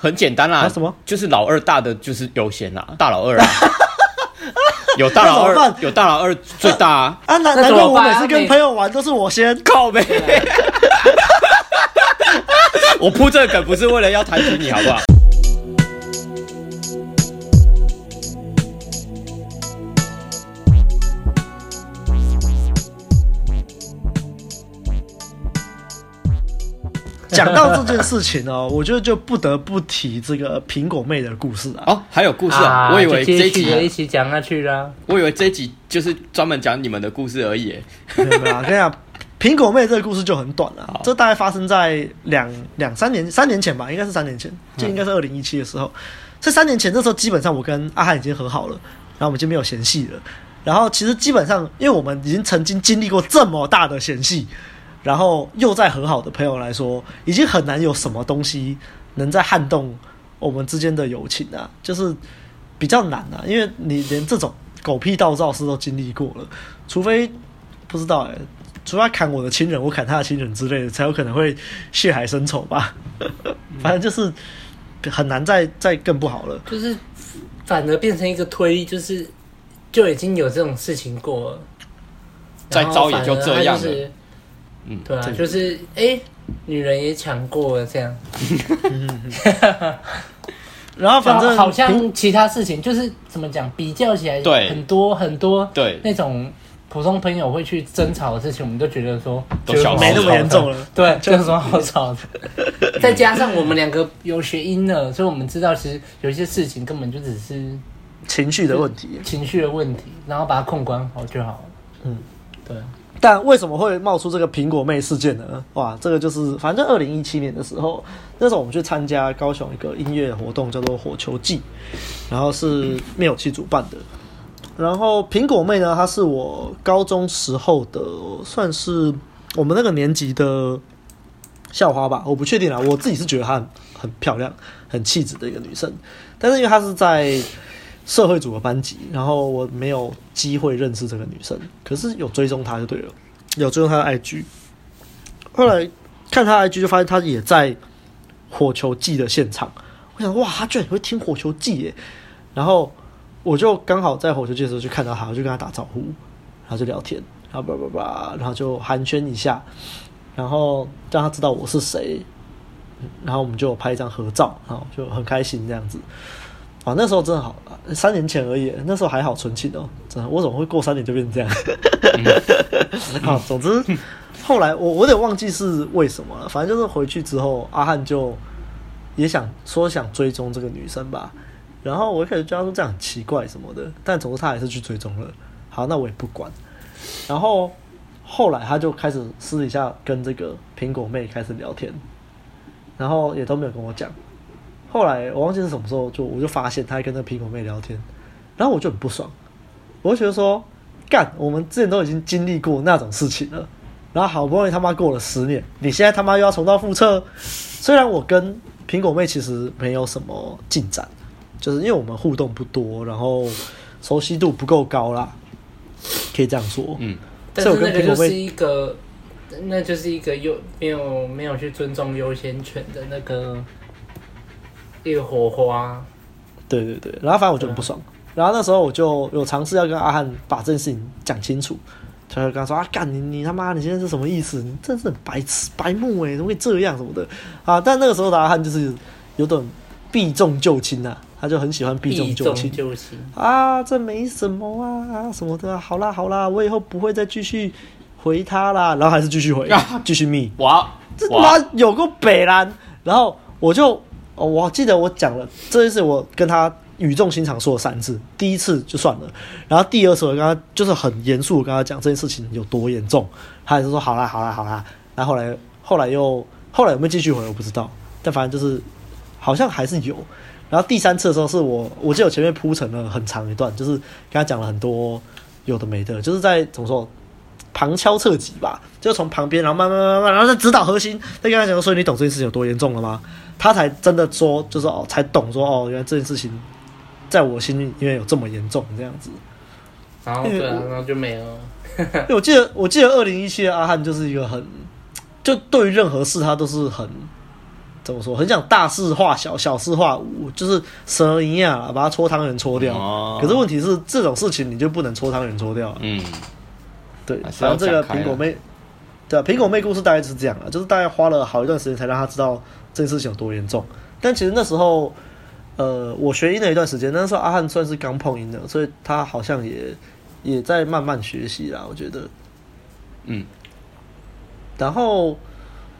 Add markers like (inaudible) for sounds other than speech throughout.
很简单啦，什么？就是老二大的就是优先啦，大老二啊，(laughs) 有大老二，有大老二最大啊。啊，难难怪我每次跟朋友玩都是我先靠呗。(laughs) 我铺这个梗不是为了要抬举你，好不好？讲到这件事情哦，(laughs) 我觉得就不得不提这个苹果妹的故事啊。哦，还有故事啊？我以为这一集一起讲下去啦。我以为这一集就是专门讲你们的故事而已。没有没有，我 (laughs) 跟你讲，苹果妹这个故事就很短了。这大概发生在两两三年三年前吧，应该是三年前，就应该是二零一七的时候。这三年前，这时候基本上我跟阿汉已经和好了，然后我们就没有嫌隙了。然后其实基本上，因为我们已经曾经经历过这么大的嫌隙。然后又再和好的朋友来说，已经很难有什么东西能在撼动我们之间的友情啊，就是比较难啊，因为你连这种狗屁倒灶事都经历过了，除非不知道哎、欸，除非砍我的亲人，我砍他的亲人之类的，才有可能会血海深仇吧。反正就是很难再再更不好了，就是反而变成一个推力，就是就已经有这种事情过了，再招也就这样了。嗯，对啊，就是哎、欸，女人也抢过了这样，(laughs) 然后反正好像其他事情就是怎么讲，比较起来，对。很多很多对。那种普通朋友会去争吵的事情，我们都觉得说都小没那么严重了，(laughs) 对，(laughs) 就有什么好吵的。再加上我们两个有学音了，所以我们知道其实有些事情根本就只是情绪的问题，情绪的问题，然后把它控管好就好了。嗯，对。但为什么会冒出这个苹果妹事件呢？哇，这个就是反正二零一七年的时候，那时候我们去参加高雄一个音乐活动，叫做火球祭，然后是灭火器主办的。然后苹果妹呢，她是我高中时候的，算是我们那个年级的校花吧，我不确定啦，我自己是觉得她，很漂亮、很气质的一个女生，但是因为她是在。社会组的班级，然后我没有机会认识这个女生，可是有追踪她就对了，有追踪她的 IG。后来看她的 IG 就发现她也在火球季的现场，我想哇，她居然也会听火球季耶！然后我就刚好在火球季的时候就看到她，我就跟她打招呼，然后就聊天，然后叭叭叭，然后就寒暄一下，然后让她知道我是谁，然后我们就拍一张合照，然后就很开心这样子。啊，那时候真的好，三年前而已，那时候还好纯情哦。真的，我怎么会过三年就变成这样？(laughs) 好，总之后来我我有点忘记是为什么了。反正就是回去之后，阿汉就也想说想追踪这个女生吧。然后我一开始觉得说这样很奇怪什么的，但总之他还是去追踪了。好，那我也不管。然后后来他就开始私底下跟这个苹果妹开始聊天，然后也都没有跟我讲。后来我忘记是什么时候，就我就发现他还跟那苹果妹聊天，然后我就很不爽，我就觉得说，干，我们之前都已经经历过那种事情了，然后好不容易他妈过了十年，你现在他妈又要重蹈覆辙。虽然我跟苹果妹其实没有什么进展，就是因为我们互动不多，然后熟悉度不够高啦，可以这样说。嗯，但是那个就是一个，那就是一个优没有没有去尊重优先权的那个。一个火花，对对对，然后反正我就很不爽，然后那时候我就有尝试要跟阿汉把这件事情讲清楚，他就跟他说啊，干你你他妈你现在是什么意思？你真是很白痴白目哎，怎么会这样什么的。啊？但那个时候的阿汉就是有点避重就轻呐，他就很喜欢避重就轻，就轻。啊，这没什么啊什么的，好啦好啦，我以后不会再继续回他啦，然后还是继续回，(laughs) 继续密，哇，这他妈有个北兰，然后我就。哦，我记得我讲了这件事，我跟他语重心长说了三次。第一次就算了，然后第二次我跟他就是很严肃，跟他讲这件事情有多严重，他也是说好啦好啦好啦。然后后来后来又后来有没有继续回我不知道，但反正就是好像还是有。然后第三次的时候是我我记得我前面铺陈了很长一段，就是跟他讲了很多有的没的，就是在怎么说旁敲侧击吧，就从旁边然后慢慢慢慢然后再指导核心，再跟他讲说，你懂这件事情有多严重了吗？他才真的说，就是哦，才懂说哦，原来这件事情在我心里因为有这么严重这样子。然后对啊，然后就没了。因为我记得，我记得二零一七的阿汉就是一个很，就对于任何事他都是很怎么说，很想大事化小，小事化无，就是蛇一样把它搓汤圆搓掉。哦、可是问题是这种事情你就不能搓汤圆搓掉。嗯，对，然后这个苹果妹，对啊，苹果妹故事大概是这样啊，就是大概花了好一段时间才让他知道这件事情有多严重。但其实那时候，呃，我学音的一段时间，那时候阿汉算是刚碰音的，所以他好像也也在慢慢学习啦。我觉得，嗯，然后。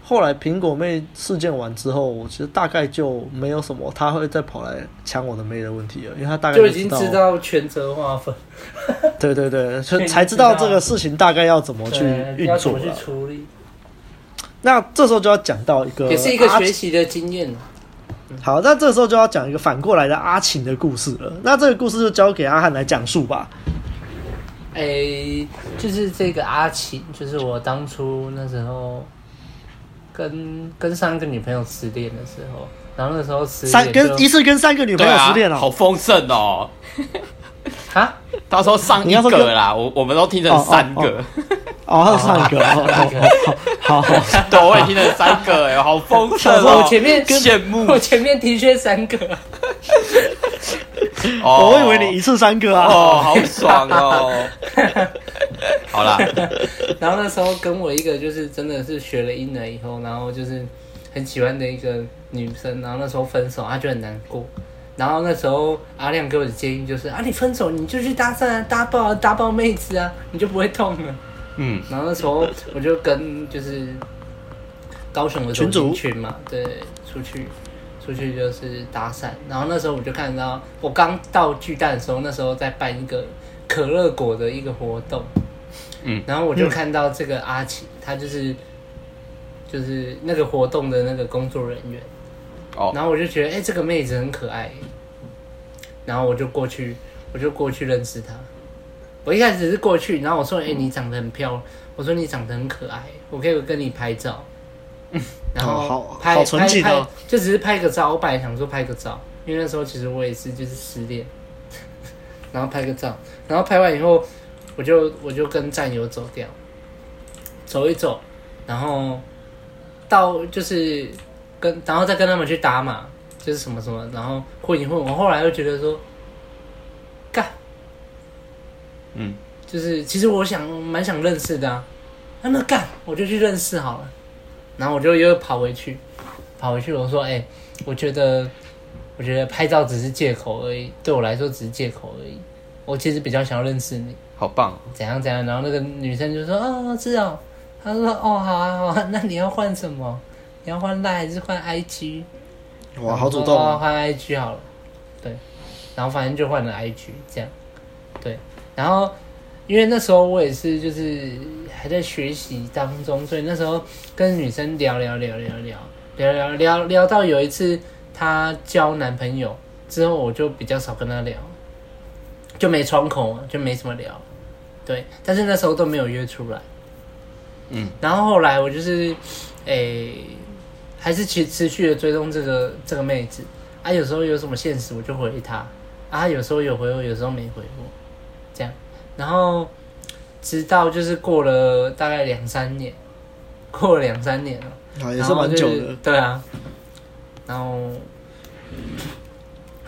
后来苹果妹事件完之后，我其实大概就没有什么他会再跑来抢我的妹的问题了，因为他大概就已经知道全责划分。对对对，(laughs) 才知道这个事情大概要怎么去运作了。去处理。那这时候就要讲到一个，也是一个学习的经验。好，那这时候就要讲一个反过来的阿琴的故事了。那这个故事就交给阿汉来讲述吧。哎、欸，就是这个阿琴，就是我当初那时候。跟跟上一个女朋友失恋的时候，然后那时候失三跟一次跟三个女朋友失恋了，好丰盛哦！(laughs) 啊，他说上一个啦，我我们都听成三个，哦，上一个，好好，(laughs) 对，我也听了三个，哎，好丰盛哦！我前面羡慕，我前面的确三个，我以为你一次三个啊，哦，好爽哦！(laughs) 好啦，然后那时候跟我一个就是真的是学了音了以后，然后就是很喜欢的一个女生，然后那时候分手，她就很难过。然后那时候阿亮给我的建议就是啊，你分手你就去搭讪啊，搭爆搭爆妹子啊，你就不会痛了。嗯，然后那时候我就跟就是高雄的群主群嘛，对，出去出去就是搭讪。然后那时候我就看到我刚到巨蛋的时候，那时候在办一个可乐果的一个活动。嗯，然后我就看到这个阿奇，他就是就是那个活动的那个工作人员，哦，然后我就觉得，哎，这个妹子很可爱，然后我就过去，我就过去认识她。我一开始是过去，然后我说，哎，你长得很漂亮，我说你长得很可爱，我可以跟你拍照。嗯，然后拍拍拍，就只是拍个照。我本来想说拍个照，因为那时候其实我也是就是失恋，(laughs) 然后拍个照，然后拍完以后。我就我就跟战友走掉，走一走，然后到就是跟然后再跟他们去打码，就是什么什么，然后混一混。我后来又觉得说，干，嗯，就是其实我想蛮想认识的啊，那么干我就去认识好了。然后我就又跑回去，跑回去我说，哎、欸，我觉得我觉得拍照只是借口而已，对我来说只是借口而已。我其实比较想要认识你。好棒，怎样怎样？然后那个女生就说：“哦，知道。”她说：“哦，好啊，好啊。那你要换什么？你要换 LINE 还是换 IG？” 哇，好主动啊！换 IG 好了，对。然后反正就换了 IG，这样。对。然后因为那时候我也是就是还在学习当中，所以那时候跟女生聊聊聊聊聊聊聊聊聊到有一次她交男朋友之后，我就比较少跟她聊，就没窗口嘛，就没什么聊。对，但是那时候都没有约出来，嗯，然后后来我就是，诶、欸，还是持持续的追踪这个这个妹子，啊，有时候有什么现实我就回她，啊，有时候有回我，有时候没回我，然后直到就是过了大概两三年，过了两三年了，啊，也是蛮久的，就是，对啊，然后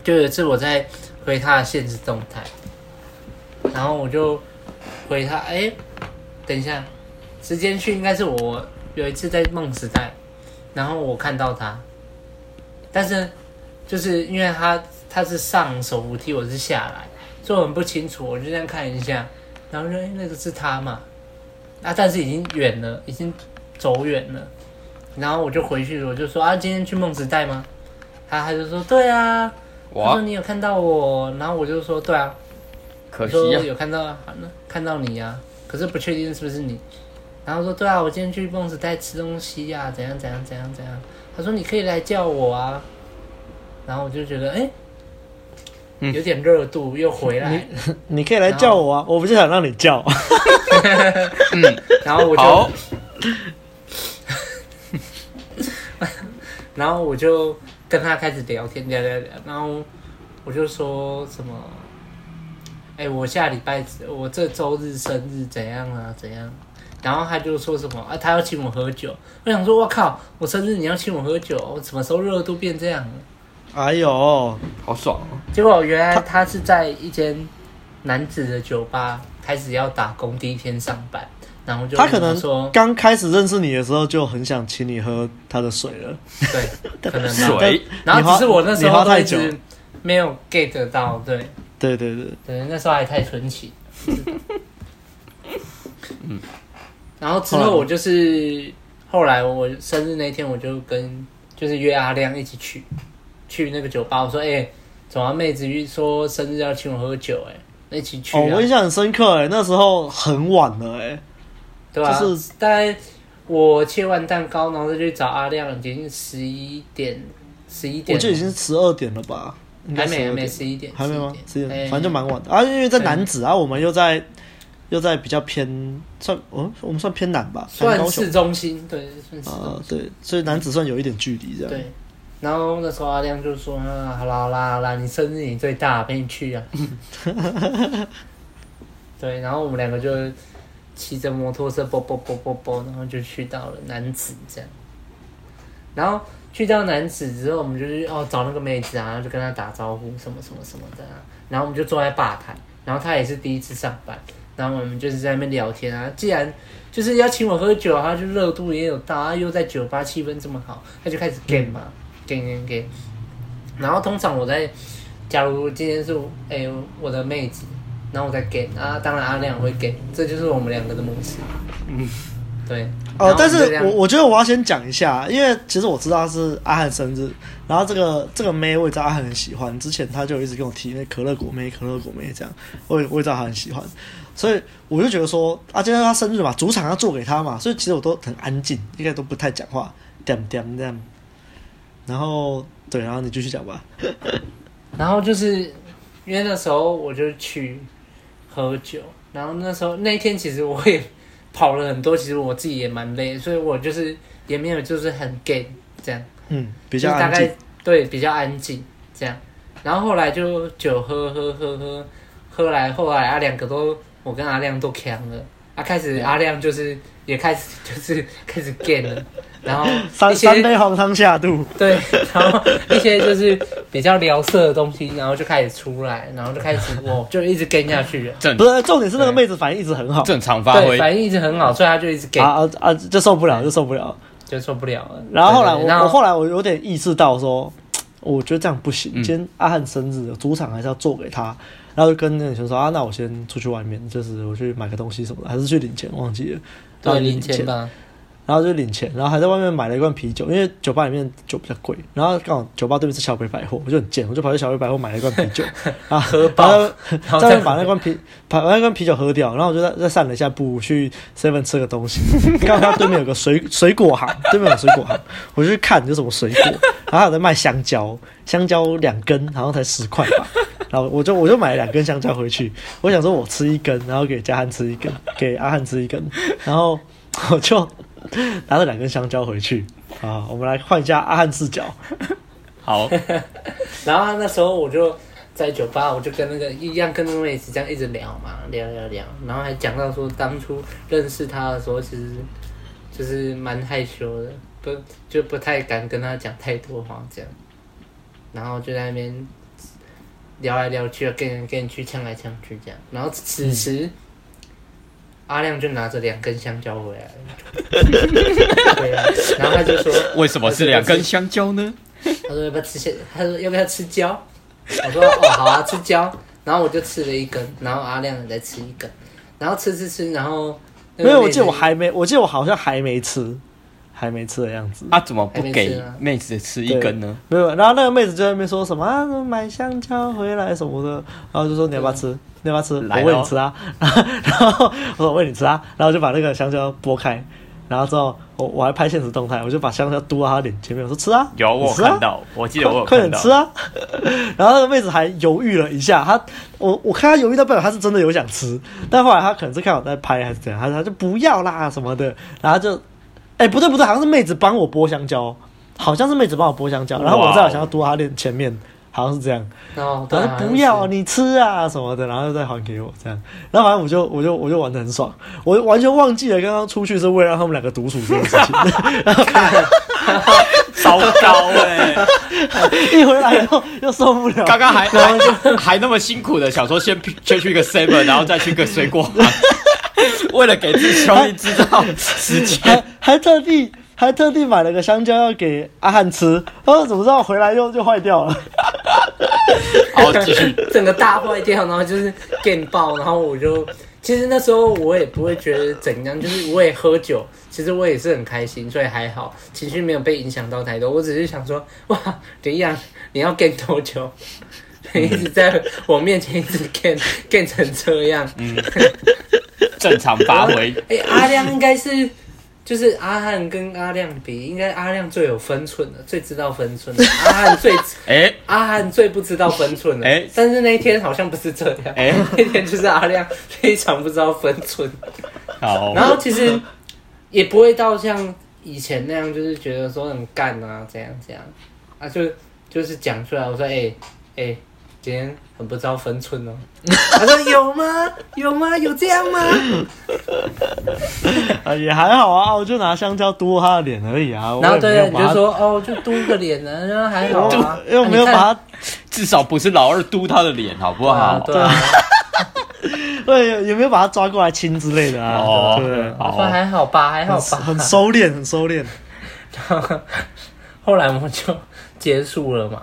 就有一次我在回他的现实动态，然后我就。回他，哎、欸，等一下，时间去应该是我有一次在梦时代，然后我看到他，但是就是因为他他是上手扶梯，我是下来，所以我很不清楚，我就这样看一下，然后说、欸、那个是他嘛，啊，但是已经远了，已经走远了，然后我就回去，我就说啊，今天去梦时代吗？他他就说对啊，他说你有看到我，然后我就说对啊。可惜啊，有看到啊，那看到你呀、啊，可是不确定是不是你。然后说对啊，我今天去梦时代吃东西呀、啊，怎样怎样怎样怎样。他说你可以来叫我啊。然后我就觉得哎、欸，有点热度又回来。你 (laughs) 你可以来叫我啊，我不是想让你叫。(laughs) 嗯，然后我就，(laughs) 然后我就跟他开始聊天，聊聊聊，然后我就说什么。哎、欸，我下礼拜我这周日生日怎样啊？怎样？然后他就说什么啊，他要请我喝酒。我想说，我靠，我生日你要请我喝酒，我什么时候热度变这样了？哎呦，好爽哦！结果原来他是在一间男子的酒吧开始要打工，第一天上班，然后就他可能说刚开始认识你的时候就很想请你喝他的水了，对，(laughs) 可能水。然后只是我那时候太久没有 get 到，对，对对对对，那时候还太纯情。嗯，然后之后我就是后来我生日那天我就跟就是约阿亮一起去。去那个酒吧，我说：“哎、欸，怎么妹子说生日要请我喝酒、欸？哎，一起去、啊。”哦，我印象很深刻、欸，哎，那时候很晚了、欸，哎，对吧、啊？就是大概我切完蛋糕，然后再去找阿亮，已经十一点，十一点，我就已经十二点了吧？还没，还没十一点，还没吗？十一点，欸、反正就蛮晚的啊。因为在男子啊，我们又在又在比较偏，算，嗯，我们算偏南吧，算市中心，对，算市中心啊，对，所以男子算有一点距离，这样。对。然后那时候阿亮就说：“啊，好啦好啦好啦，你生日你最大，陪你去啊。” (laughs) 对，然后我们两个就骑着摩托车，啵啵啵啵啵，然后就去到了男子这样。然后去到男子之后，我们就去哦找那个妹子啊，就跟她打招呼，什么什么什么的啊。然后我们就坐在吧台，然后她也是第一次上班，然后我们就是在那边聊天啊。既然就是要请我喝酒，他就热度也有到，又在酒吧气氛这么好，他就开始 game 嘛。给给给，然后通常我在，假如今天是哎、欸、我的妹子，然后我再给啊，当然阿亮会给，这就是我们两个的模式。嗯，对。哦，但是我我觉得我要先讲一下，因为其实我知道是阿汉生日，然后这个这个妹我也知道阿汉很喜欢，之前他就一直跟我提那可乐果妹，可乐果妹这样，我也我也知道他很喜欢，所以我就觉得说啊，今天他生日嘛，主场要做给他嘛，所以其实我都很安静，应该都不太讲话，点点这样。然后对，然后你继续讲吧。(laughs) 然后就是因为那时候我就去喝酒，然后那时候那一天其实我也跑了很多，其实我自己也蛮累，所以我就是也没有就是很 gay 这样，嗯，比较安静，大概对，比较安静这样。然后后来就酒喝喝喝喝喝来，后来啊两个都我跟阿亮都强了，啊开始阿亮就是也开始就是开始 gay 了。然后三三杯黄汤下肚，对，然后一些就是比较聊色的东西，然后就开始出来，然后就开始我就一直跟下去了。不是重点是那个妹子反应一直很好，正常发挥，反应一直很好，所以他就一直给啊啊就受不了，就受不了，就受不了了。然后后来我我后来我有点意识到说，我觉得这样不行。今天阿汉生日，主场还是要做给他，然后就跟那个女生说啊，那我先出去外面，就是我去买个东西什么的，还是去领钱，忘记了，对，领钱吧。然后就领钱，然后还在外面买了一罐啤酒，因为酒吧里面酒比较贵。然后刚好酒吧对面是小北百货，我就很贱，我就跑去小北百货买了一罐啤酒，(laughs) 然后喝饱，再把，把那罐啤把那罐啤酒喝掉。然后我就再再散了一下步去 Seven 吃个东西。刚好对面有个水水果行，对面有水果行，我就去看有什么水果。然后有在卖香蕉，香蕉两根，好像才十块吧。然后我就我就买了两根香蕉回去。我想说我吃一根，然后给嘉汉吃一根，给阿汉吃一根，然后我就。(laughs) 拿了两根香蕉回去啊！我们来换一下阿汉视角。(laughs) 好，(laughs) 然后那时候我就在酒吧，我就跟那个一样，跟那个妹子这样一直聊嘛，聊聊聊，然后还讲到说当初认识他的时候，其实就是蛮害羞的，不就不太敢跟他讲太多话这样。然后就在那边聊来聊去，跟人跟人去呛来呛去这样。然后此时。嗯阿亮就拿着两根香蕉回来了，(laughs) 对啊，然后他就说：“为什么是两根香蕉呢？”他说：“要不要吃些？”他说：“要不要吃蕉？”我说：“哦，好啊，吃蕉。”然后我就吃了一根，然后阿亮也在吃一根，然后吃吃吃，然后没有，我记得我还没，我记得我好像还没吃，还没吃的样子。他、啊、怎么不给妹子吃一根呢？没有，然后那个妹子就在那边说什么啊，买香蕉回来什么的，然后就说你要不要吃？你要不要吃？我 (laughs) 喂你吃啊！然后我说我喂你吃啊！然后我就把那个香蕉剥开，然后之后我我还拍现实动态，我就把香蕉嘟到他脸前面，我说吃啊！有我看到，我记得我有快点吃啊！(laughs) 然后那个妹子还犹豫了一下，她我我看她犹豫，到不了她是真的有想吃，但后来她可能是看我在拍还是怎样，她她就不要啦什么的，然后就哎、欸、不对不对，好像是妹子帮我剥香蕉，好像是妹子帮我剥香蕉，然后我再把香蕉嘟到她脸前面。好像是这样。哦，他说不要你吃啊什么的，然后又再还给我这样。然后反正我就我就我就玩的很爽，我完全忘记了刚刚出去是为了让他们两个独处这件事情。(laughs) 糟糕哎！(laughs) 一回来以后又受不了，刚刚还还还那么辛苦的想说先先去一个 seven，然后再去个水果行，(laughs) 为了给自己兄弟制造时间，还还特地。还特地买了个香蕉要给阿汉吃，他说怎么知道回来又就坏掉了？好，继续，整个大坏掉，然后就是电爆，然后我就其实那时候我也不会觉得怎样，就是我也喝酒，其实我也是很开心，所以还好，情绪没有被影响到太多。我只是想说，哇，怎样？你要电多久？一直在我面前一直电电 (laughs) 成这样，嗯，正常发挥。哎、欸，阿亮应该是。就是阿汉跟阿亮比，应该阿亮最有分寸的，最知道分寸的。(laughs) 阿汉最哎，欸、阿汉最不知道分寸的。哎、欸，但是那一天好像不是这样。哎、欸，那天就是阿亮非常不知道分寸。好，然后其实也不会到像以前那样，就是觉得说很干啊，怎样怎样啊，就就是讲出来，我说哎哎。今天很不知道分寸哦。(laughs) 他说有吗？有吗？有这样吗？(laughs) 啊，也还好啊，我就拿香蕉嘟他的脸而已啊。然后对，你就说哦，就嘟个脸呢，然后还好啊，(laughs) 又没有把他，至少不是老二嘟他的脸，好不好？对啊。对，有没有把他抓过来亲之类的啊？哦，对，还好吧，还好吧，很收敛，很收敛。后来我们就结束了嘛，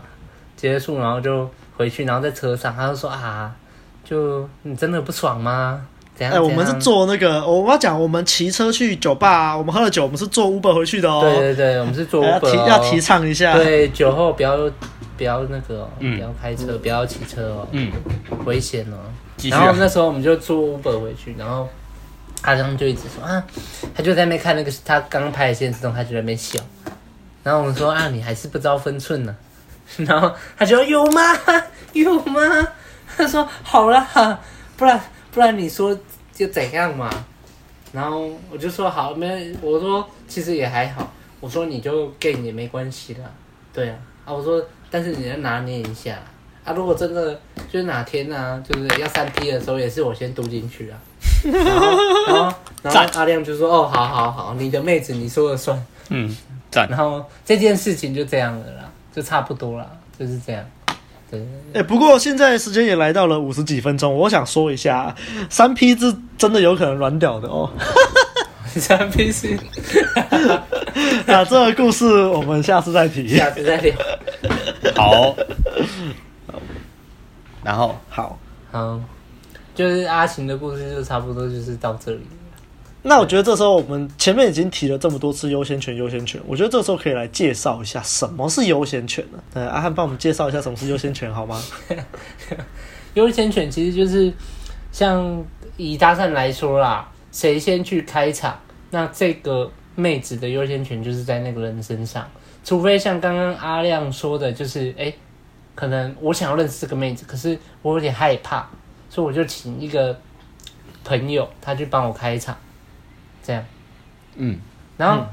结束然后就。回去，然后在车上，他就说啊，就你真的不爽吗？怎样？哎、欸，我们是坐那个，我要讲，我们骑车去酒吧，啊，我们喝了酒，我们是坐 Uber 回去的哦。对对对，我们是坐 Uber，哦欸、要提要提倡一下。对，酒后不要不要那个，哦，嗯、不要开车，不要骑车哦，嗯，危险哦。然后那时候我们就坐 Uber 回去，然后阿张就一直说啊，他就在那边看那个他刚刚拍的现实中，他就在那边笑。然后我们说啊，你还是不知道分寸呢，啊。然后他就说有吗？有吗？他说好了，不然不然你说就怎样嘛？然后我就说好，没我说其实也还好，我说你就 gay 也没关系的，对啊啊我说但是你要拿捏一下啊，如果真的就是哪天呢、啊，就是要三 P 的时候，也是我先读进去啊。然后然后然后阿亮就说哦，好好好，你的妹子你说了算，嗯，赞。然后这件事情就这样了啦。就差不多了，就是这样。对，哎、欸，不过现在时间也来到了五十几分钟，我想说一下，三 P 是真的有可能软屌的哦。(laughs) 三 P 是，(laughs) 那这个故事我们下次再提，下次再聊。(laughs) 好，然后好，好，就是阿晴的故事就差不多就是到这里。那我觉得这时候我们前面已经提了这么多次优先权，优先权，我觉得这时候可以来介绍一下什么是优先权呢？对，阿汉帮我们介绍一下什么是优先权好吗？(laughs) 优先权其实就是像以搭讪来说啦，谁先去开场，那这个妹子的优先权就是在那个人身上，除非像刚刚阿亮说的，就是哎、可能我想要认识这个妹子，可是我有点害怕，所以我就请一个朋友他去帮我开场。这样，嗯，然后，嗯、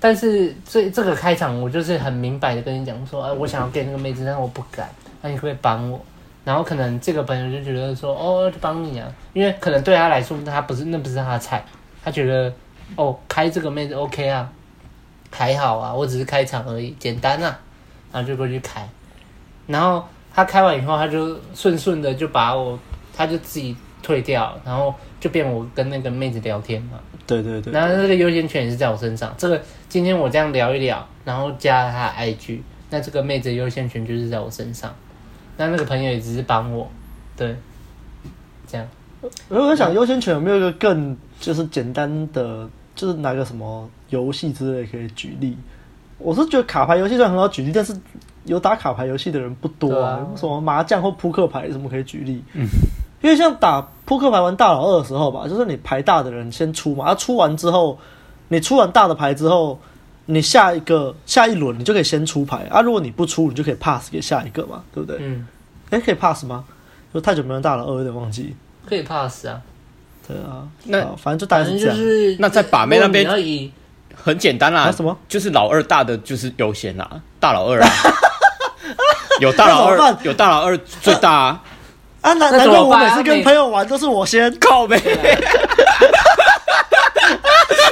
但是这这个开场，我就是很明白的跟你讲说，哎、呃，我想要给那个妹子，但是我不敢，那你可不可以帮我？然后可能这个朋友就觉得说，哦，就帮你啊，因为可能对他来说，他不是那不是他的菜，他觉得，哦，开这个妹子 OK 啊，还好啊，我只是开场而已，简单啊，然后就过去开，然后他开完以后，他就顺顺的就把我，他就自己退掉，然后就变我跟那个妹子聊天嘛。对对对，然后这个优先权也是在我身上。这个今天我这样聊一聊，然后加他 IG，那这个妹子的优先权就是在我身上。那那个朋友也只是帮我，对，这样。我在想优先权有没有一个更就是简单的，就是拿个什么游戏之类可以举例？我是觉得卡牌游戏虽然很好举例，但是有打卡牌游戏的人不多啊。啊什么麻将或扑克牌什么可以举例？嗯。因为像打扑克牌玩大佬二的时候吧，就是你牌大的人先出嘛，他、啊、出完之后，你出完大的牌之后，你下一个下一轮你就可以先出牌啊。如果你不出，你就可以 pass 给下一个嘛，对不对？嗯。哎、欸，可以 pass 吗？就太久没玩大佬二，有点忘记。可以 pass 啊。对啊。那反正就大概是这样。就是那在把妹那边，很简单啦。什么？就是老二大的就是优先啦，大老二啊。(laughs) 有大佬二有大佬二最大啊，啊，难难怪我每次跟朋友玩都是我先。靠背。(laughs)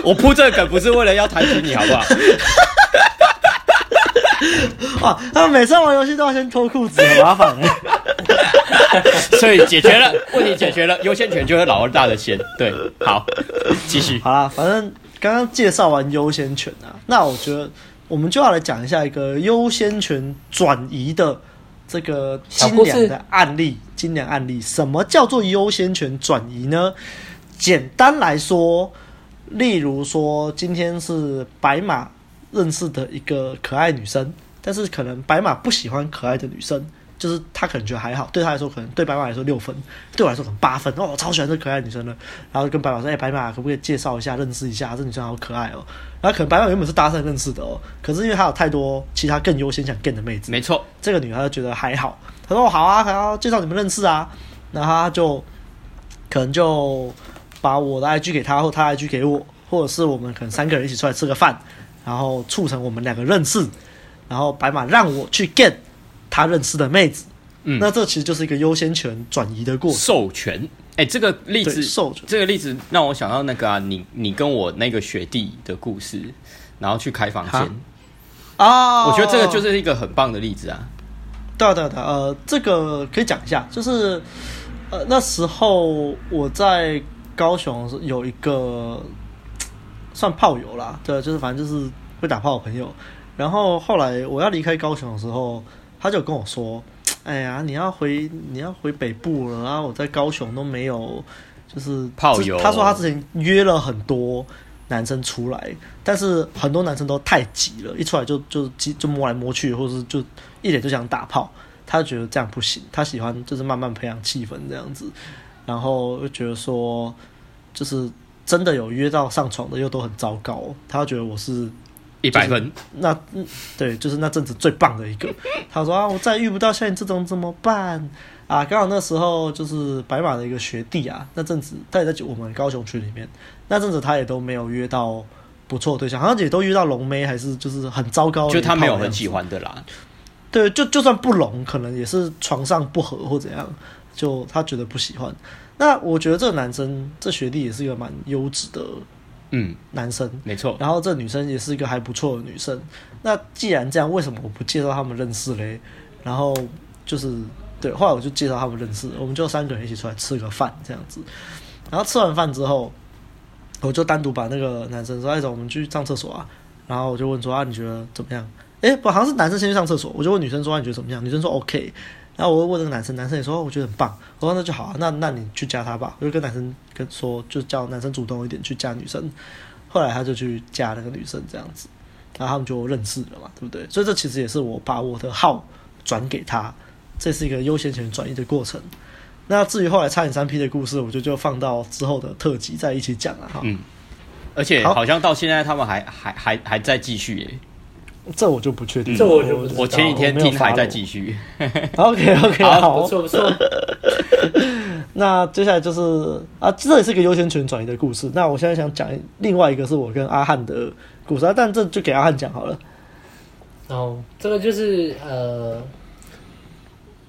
我铺这个梗不是为了要抬举你，好不好？(laughs) 哇，他们每次玩游戏都要先脱裤子，很麻烦哎。(laughs) 所以解决了问题，解决了优先权就是老二大的先。对，好，继续。好啦，反正刚刚介绍完优先权啊，那我觉得我们就要来讲一下一个优先权转移的这个精良的案例。精良案例，什么叫做优先权转移呢？简单来说，例如说今天是白马认识的一个可爱女生，但是可能白马不喜欢可爱的女生。就是他可能觉得还好，对他来说可能对白马来说六分，对我来说可能八分哦，我超喜欢这可爱女生的。然后跟白马说：“哎、欸，白马可不可以介绍一下，认识一下？这女生好可爱哦。”然后可能白马原本是搭讪认识的哦，可是因为他有太多其他更优先想 get 的妹子，没错，这个女孩就觉得还好。他说：“好啊，还要介绍你们认识啊。”那他就可能就把我的 IG 给他，或他 IG 给我，或者是我们可能三个人一起出来吃个饭，然后促成我们两个认识。然后白马让我去 get。他认识的妹子，嗯，那这其实就是一个优先权转移的过程。授权，哎、欸，这个例子，授权，这个例子让我想到那个啊，你你跟我那个学弟的故事，然后去开房间啊，我觉得这个就是一个很棒的例子啊。对对对，呃，这个可以讲一下，就是呃那时候我在高雄有一个算炮友啦，对，就是反正就是会打炮的朋友，然后后来我要离开高雄的时候。他就跟我说：“哎呀，你要回你要回北部了，然后我在高雄都没有，就是炮友。他说他之前约了很多男生出来，但是很多男生都太急了，一出来就就就摸来摸去，或者是就一脸就想打炮。他就觉得这样不行，他喜欢就是慢慢培养气氛这样子，然后就觉得说，就是真的有约到上床的又都很糟糕。他觉得我是。”一百分，那嗯，对，就是那阵子最棒的一个。他说啊，我再也遇不到像你这种怎么办啊？刚好那时候就是白马的一个学弟啊，那阵子他也在我们高雄区里面，那阵子他也都没有约到不错的对象，好像也都约到龙妹，还是就是很糟糕的，就他没有很喜欢的啦。对，就就算不龙，可能也是床上不合或怎样，就他觉得不喜欢。那我觉得这个男生，这学弟也是一个蛮优质的。嗯，男生没错，然后这女生也是一个还不错的女生。那既然这样，为什么我不介绍他们认识嘞？然后就是对，后来我就介绍他们认识，我们就三个人一起出来吃个饭这样子。然后吃完饭之后，我就单独把那个男生说：“哎，走，我们去上厕所啊。”然后我就问说：“啊，你觉得怎么样？”哎，不，好像是男生先去上厕所，我就问女生说：“啊，你觉得怎么样？”女生说：“OK。”然后我问那个男生，男生也说：“我觉得很棒。”我说：“那就好啊，那那你去加他吧。”我就跟男生跟说，就叫男生主动一点去加女生。后来他就去加那个女生这样子，然后他们就认识了嘛，对不对？所以这其实也是我把我的号转给他，这是一个优先权转移的过程。那至于后来差点三 P 的故事，我就就放到之后的特辑再一起讲了哈。嗯，而且好像到现在他们还还还还在继续耶。这我就不确定，嗯、这我就不。我前几天听还在继续。(laughs) OK OK，好，不错不错。(laughs) 那接下来就是啊，这也是一个优先权转移的故事。那我现在想讲另外一个是我跟阿汉的故事，啊，但这就给阿汉讲好了。哦，这个就是呃，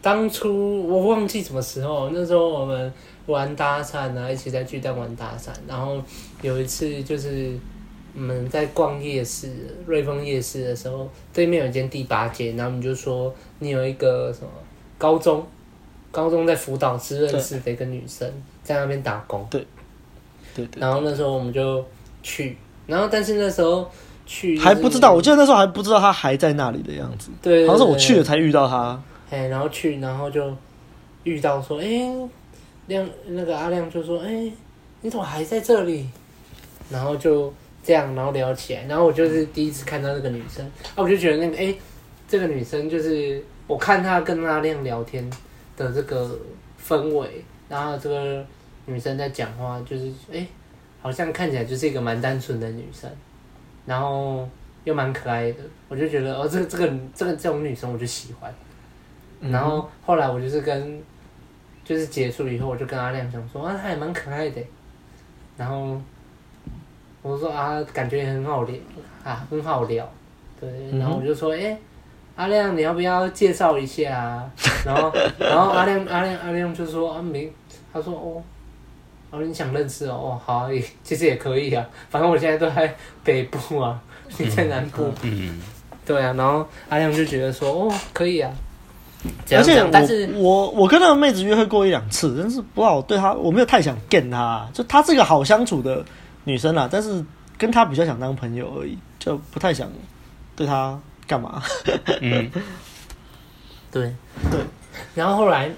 当初我忘记什么时候，那时候我们玩搭讪啊，一起在巨蛋玩搭讪，然后有一次就是。我们在逛夜市，瑞丰夜市的时候，对面有一间第八街，然后我们就说你有一个什么高中，高中在辅导室认识的一个女生，在那边打工。对，对对。然后那时候我们就去，然后但是那时候去还不知道，我记得那时候还不知道她还在那里的样子。对，好像是我去了才遇到她。哎，然后去，然后就遇到说，哎，亮那个阿亮就说，哎，你怎么还在这里？然后就。这样，然后聊起来，然后我就是第一次看到那个女生，啊，我就觉得那个，哎，这个女生就是我看她跟阿亮聊天的这个氛围，然后这个女生在讲话，就是，哎，好像看起来就是一个蛮单纯的女生，然后又蛮可爱的，我就觉得，哦，这个这个这个这种女生我就喜欢，然后后来我就是跟，就是结束以后，我就跟阿亮讲说，啊，她也蛮可爱的，然后。我说啊，感觉很好聊啊，很好聊，对。然后我就说，哎、欸，阿亮，你要不要介绍一下啊？(laughs) 然后，然后阿亮，阿亮，阿亮就说啊，没，他说哦，哦，你想认识哦，哦，好啊，其实也可以啊，反正我现在都在北部啊，(laughs) 你在南部，嗯，嗯对啊，然后阿亮就觉得说哦，可以啊。而且我但是我我跟那个妹子约会过一两次，但是不知道我对她我没有太想见她，就她是个好相处的女生啦，但是跟她比较想当朋友而已，就不太想对她干嘛。嗯，(laughs) 对对，然后后来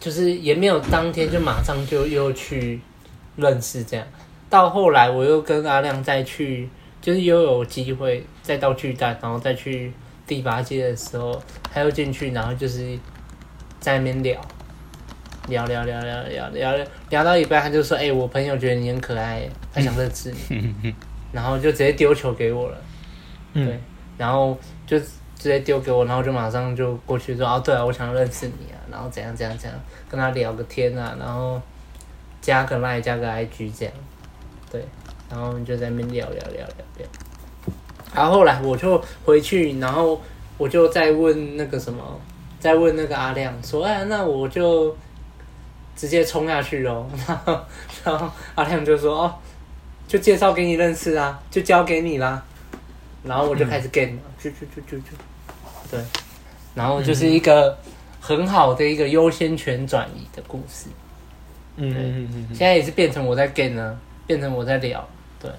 就是也没有当天就马上就又去认识这样，到后来我又跟阿亮再去，就是又有机会再到巨蛋，然后再去。第八届的时候，他又进去，然后就是在那边聊，聊聊聊聊聊聊聊到一半，他就说：“哎、欸，我朋友觉得你很可爱，他想认识你。(laughs) ”然后就直接丢球给我了，对，然后就直接丢给我，然后就马上就过去说：“哦，对啊，我想认识你啊，然后怎样怎样怎样，跟他聊个天啊，然后加个 line，加个 IG 这样，对，然后就在那边聊聊聊聊聊。”然后后来我就回去，然后我就再问那个什么，再问那个阿亮说：“哎，那我就直接冲下去哦。(laughs) ”然后，然后阿亮就说：“哦，就介绍给你认识啊，就交给你啦。”然后我就开始 game，就就就就就，对，然后就是一个很好的一个优先权转移的故事。嗯嗯嗯，现在也是变成我在 game 呢，变成我在聊，对。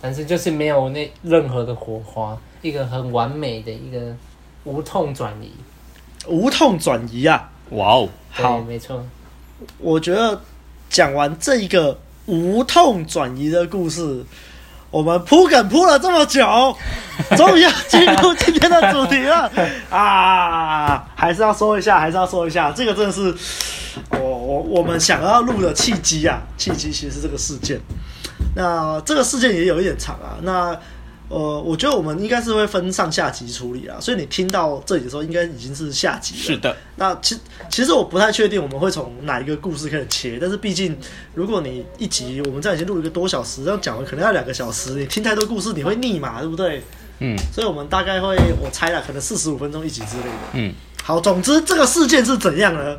但是就是没有那任何的火花，一个很完美的一个无痛转移，无痛转移啊！哇哦，好，没错。我觉得讲完这一个无痛转移的故事，我们铺梗铺了这么久，(laughs) 终于要进入今天的主题了啊！还是要说一下，还是要说一下，这个真的是我我我们想要录的契机啊！契机其实是这个事件。那这个事件也有一点长啊，那呃，我觉得我们应该是会分上下集处理啊，所以你听到这里的时候，应该已经是下集了。是的。那其其实我不太确定我们会从哪一个故事开始切，但是毕竟如果你一集我们这样已经录了一个多小时，这样讲了可能要两个小时，你听太多故事你会腻嘛，对不对？嗯。所以我们大概会，我猜了，可能四十五分钟一集之类的。嗯。好，总之这个事件是怎样呢？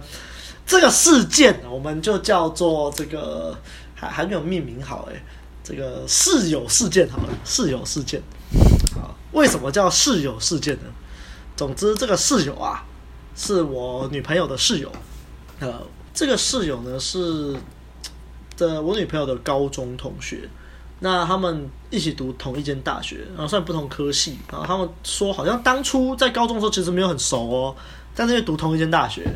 这个事件我们就叫做这个还还没有命名好哎、欸。这个室友事件好了，室友事件，好，为什么叫室友事件呢？总之，这个室友啊，是我女朋友的室友，呃，这个室友呢是的我女朋友的高中同学，那他们一起读同一间大学，然后算不同科系，然后他们说好像当初在高中的时候其实没有很熟哦，但是因为读同一间大学，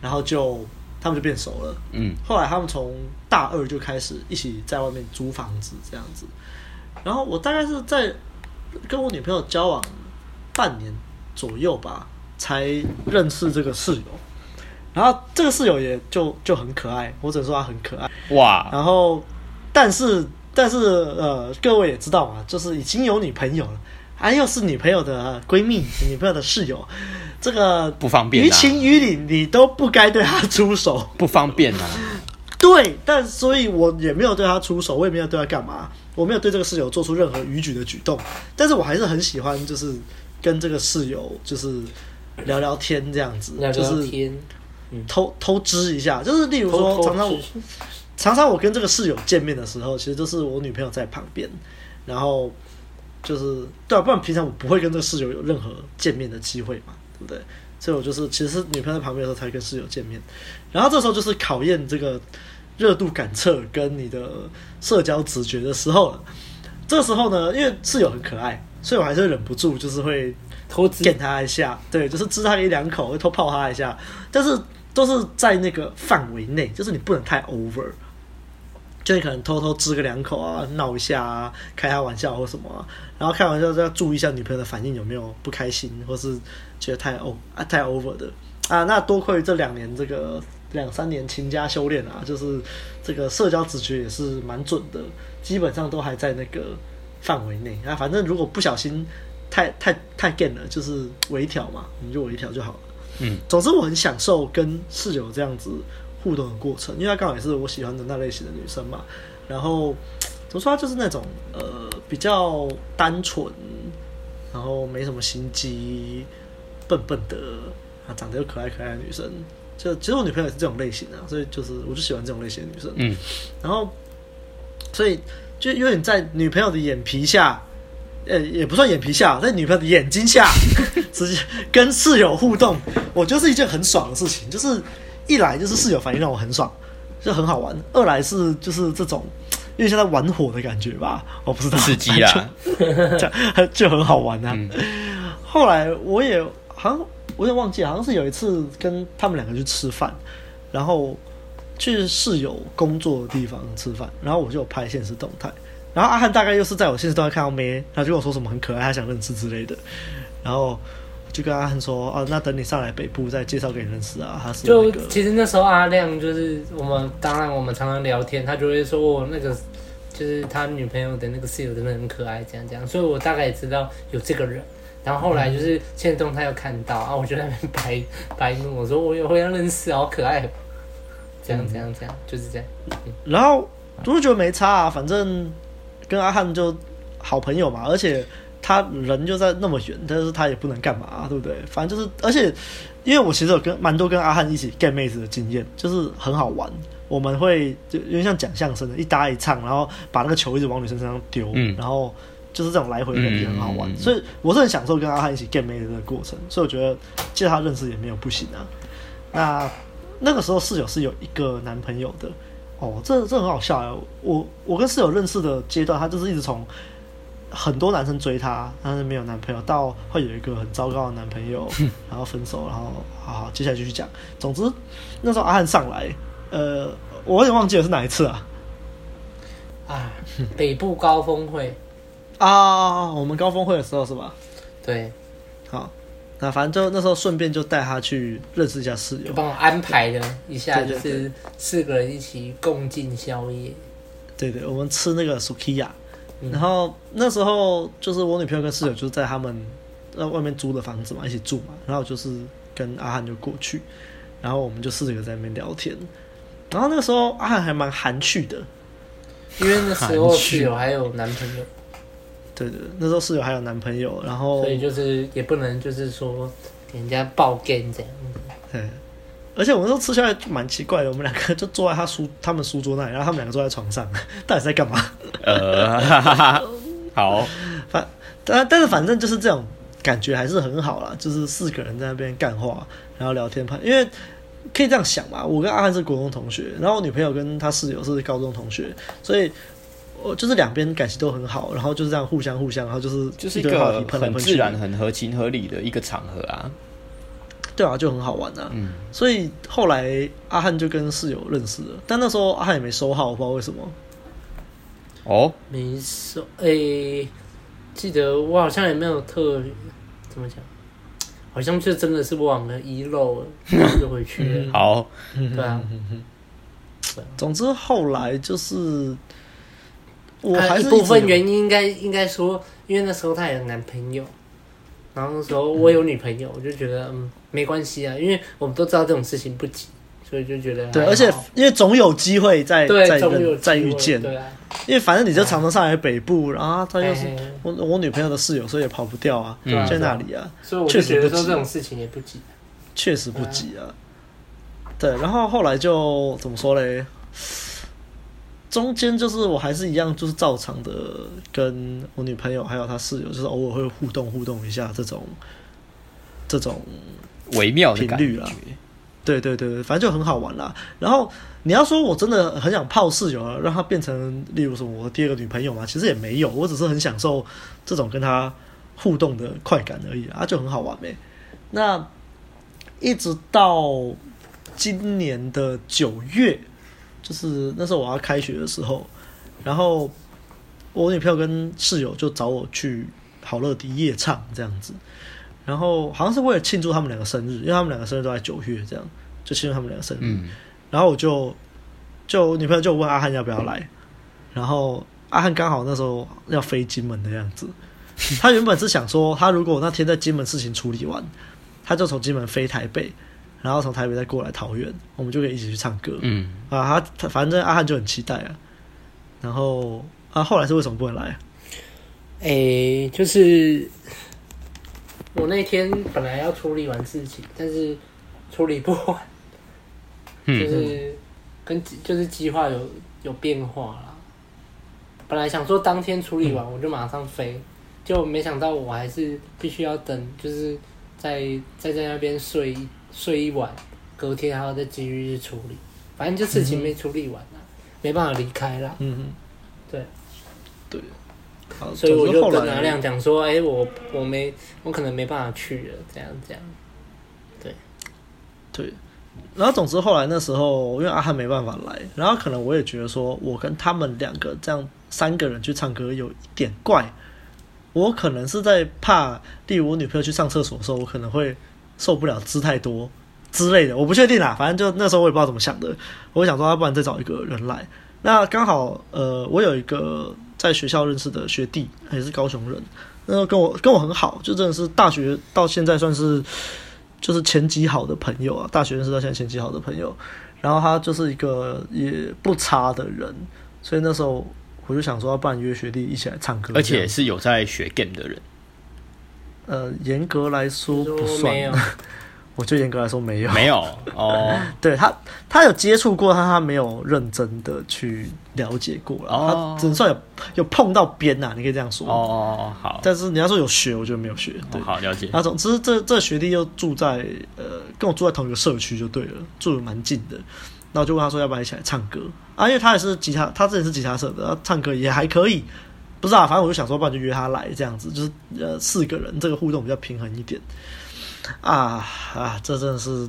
然后就。他们就变熟了，嗯，后来他们从大二就开始一起在外面租房子这样子，然后我大概是在跟我女朋友交往半年左右吧，才认识这个室友，然后这个室友也就就很可爱，我只能说他很可爱，哇，然后但是但是呃，各位也知道嘛，就是已经有女朋友了，还又是女朋友的闺蜜，女朋友的室友。这个不方便，于情于理，你都不该对她出手，不方便啊。(laughs) 对，但所以我也没有对她出手，我也没有对她干嘛，我没有对这个室友做出任何逾矩的举动。但是我还是很喜欢，就是跟这个室友就是聊聊天这样子，聊聊天，偷偷知一下，就是例如说，常常我常常我跟这个室友见面的时候，其实都是我女朋友在旁边，然后就是对啊，不然平常我不会跟这个室友有任何见面的机会嘛。对不对？所以我就是，其实是女朋友在旁边的时候才跟室友见面，然后这时候就是考验这个热度感测跟你的社交直觉的时候了。这个时候呢，因为室友很可爱，所以我还是忍不住，就是会偷舔他一下，对，就是吃他一两口，会偷泡他一下，但是都是在那个范围内，就是你不能太 over。就你可能偷偷吃个两口啊，闹一下啊，开下玩笑或什么啊，然后开玩笑就要注意一下女朋友的反应有没有不开心，或是觉得太 o 啊太 over 的啊。那多亏这两年这个两三年勤加修炼啊，就是这个社交直觉也是蛮准的，基本上都还在那个范围内啊。反正如果不小心太太太 g a 了，就是微调嘛，你就微调就好了。嗯，总之我很享受跟室友这样子。互动的过程，因为她刚好也是我喜欢的那类型的女生嘛。然后怎么说，她就是那种呃比较单纯，然后没什么心机，笨笨的，啊，长得又可爱可爱的女生。就其实我女朋友也是这种类型的，所以就是我就喜欢这种类型的女生。嗯，然后所以就有点在女朋友的眼皮下，呃，也不算眼皮下，在女朋友的眼睛下，(laughs) 直接跟室友互动，我觉得是一件很爽的事情。就是一来就是室友反应让我很爽，就很好玩；二来是就是这种因为像在玩火的感觉吧，我不知道刺激啦，(laughs) 就就很好玩啊。嗯、后来我也好像。我有点忘记，好像是有一次跟他们两个去吃饭，然后去室友工作的地方吃饭，然后我就有拍现实动态，然后阿汉大概又是在我现实动态看到妹，然后就跟我说什么很可爱，他想认识之类的，然后就跟阿汉说，啊，那等你上来北部再介绍给你认识啊。他是、那个、就其实那时候阿亮就是我们，当然我们常常聊天，他就会说我，那个就是他女朋友的那个室友真的很可爱，这样这样，所以我大概也知道有这个人。然后后来就是现在动态又看到啊，我就在那边白白目，我说我有会要认识，好可爱，这样这样这样，就是这样。然后我就觉得没差啊，反正跟阿汉就好朋友嘛，而且他人就在那么远，但是他也不能干嘛啊，对不对？反正就是，而且因为我其实有跟蛮多跟阿汉一起 get 妹子的经验，就是很好玩。我们会就有点像讲相声的，一搭一唱，然后把那个球一直往女生身上丢，嗯，然后。就是这种来回的感觉很好玩，所以我是很享受跟阿汉一起 get 妹的过程，所以我觉得借他认识也没有不行啊。那那个时候室友是有一个男朋友的哦，这这很好笑啊。我我跟室友认识的阶段，他就是一直从很多男生追她，但是没有男朋友，到会有一个很糟糕的男朋友，(laughs) 然后分手，然后好好接下来继续讲。总之那时候阿汉上来，呃，我有点忘记了是哪一次啊？啊，北部高峰会。啊，我们高峰会的时候是吧？对，好，那反正就那时候顺便就带他去认识一下室友，帮我安排了一下，就是四个人一起共进宵夜。对，对对，我们吃那个 Sukiya，嗯，然后那时候就是我女朋友跟室友就在他们在外面租的房子嘛，一起住嘛，然后就是跟阿汉就过去，然后我们就四个在那边聊天，然后那个时候阿汉还蛮含蓄的，因为那时候室友还有男朋友。对对，那时候室友还有男朋友，然后所以就是也不能就是说给人家爆 game 这样。对，而且我们都吃下来蛮奇怪的，我们两个就坐在他书他们书桌那里，然后他们两个坐在床上，(laughs) 到底在干嘛？呃，(laughs) 好，反但但是反正就是这种感觉还是很好啦，就是四个人在那边干话，然后聊天拍，因为可以这样想嘛，我跟阿汉是国中同学，然后我女朋友跟她室友是高中同学，所以。我就是两边感情都很好，然后就是这样互相互相，然后就是就是一个很自然、很合情合理的一个场合啊。对啊，就很好玩啊。嗯，所以后来阿汉就跟室友认识了，但那时候阿汉也没收号，我不知道为什么。哦，没收。哎、欸，记得我好像也没有特怎么讲，好像就真的是忘了遗漏了，就回去了。(laughs) 好，对啊。(laughs) 总之后来就是。我还是一部分原因应该应该说，因为那时候他有男朋友，然后那时候我有女朋友，我就觉得嗯没关系啊，因为我们都知道这种事情不急，所以就觉得对，而且因为总有机会再再再遇见，对啊，因为反正你就常常上来北部，然后他又是我我女朋友的室友，所以也跑不掉啊，在那里啊，所以我就觉得说这种事情也不急，确实不急啊，对，然后后来就怎么说嘞？中间就是我还是一样，就是照常的跟我女朋友还有她室友，就是偶尔会互动互动一下这种这种微妙的频率啦。对对对对，反正就很好玩啦。然后你要说我真的很想泡室友啊，让她变成例如说我第二个女朋友嘛，其实也没有，我只是很享受这种跟她互动的快感而已啊，就很好玩呗、那一直到今年的九月。就是那时候我要开学的时候，然后我女朋友跟室友就找我去好乐迪夜唱这样子，然后好像是为了庆祝他们两个生日，因为他们两个生日都在九月，这样就庆祝他们两个生日。嗯、然后我就就女朋友就问阿汉要不要来，然后阿汉刚好那时候要飞金门的样子，他原本是想说他如果那天在金门事情处理完，他就从金门飞台北。然后从台北再过来桃园，我们就可以一起去唱歌。嗯啊，他他反正阿汉就很期待啊。然后啊，后来是为什么不能来啊？诶，就是我那天本来要处理完事情，但是处理不完，(laughs) 嗯、就是跟就是计划有有变化啦。本来想说当天处理完我就马上飞，嗯、就没想到我还是必须要等，就是在在在那边睡睡一晚，隔天还要再继续去处理。反正就事情没处理完了，嗯、没办法离开了。嗯嗯，对对。所以我就跟阿亮讲说，哎、欸，我我没，我可能没办法去了，这样这样。对，对。然后总之后来那时候，因为阿汉没办法来，然后可能我也觉得说，我跟他们两个这样三个人去唱歌有一点怪。我可能是在怕，例如我女朋友去上厕所的时候，我可能会受不了吃太多之类的，我不确定啦。反正就那时候我也不知道怎么想的，我想说，要不然再找一个人来。那刚好，呃，我有一个。在学校认识的学弟，也是高雄人，那个跟我跟我很好，就真的是大学到现在算是就是前几好的朋友啊。大学认识到现在前几好的朋友，然后他就是一个也不差的人，所以那时候我就想说，要不然约学弟一起来唱歌，而且是有在学 game 的人。呃，严格来说不算。(laughs) 我就严格来说没有，没有哦。(laughs) 对他，他有接触过，他他没有认真的去了解过了。哦，他只能算有有碰到边呐，你可以这样说。哦哦，好。但是你要说有学，我觉得没有学。对，好了解。那总之，这这学弟又住在呃，跟我住在同一个社区就对了，住的蛮近的。然后就问他说，要不要一起来唱歌啊？因为他也是吉他，他之前是吉他社的，他唱歌也还可以。不知道，反正我就想说，不然就约他来这样子，就是呃四个人，这个互动比较平衡一点。啊啊！这真的是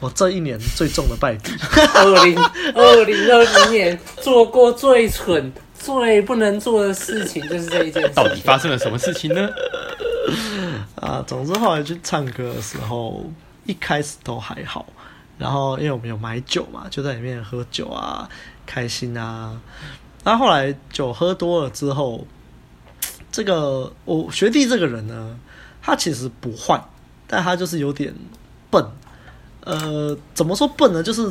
我这一年最重的败笔。二零二零二零年做过最蠢、最不能做的事情就是这一件事。到底发生了什么事情呢？啊，总之后来去唱歌的时候，一开始都还好。然后因为我们有买酒嘛，就在里面喝酒啊，开心啊。然后后来酒喝多了之后，这个我学弟这个人呢，他其实不坏。但他就是有点笨，呃，怎么说笨呢？就是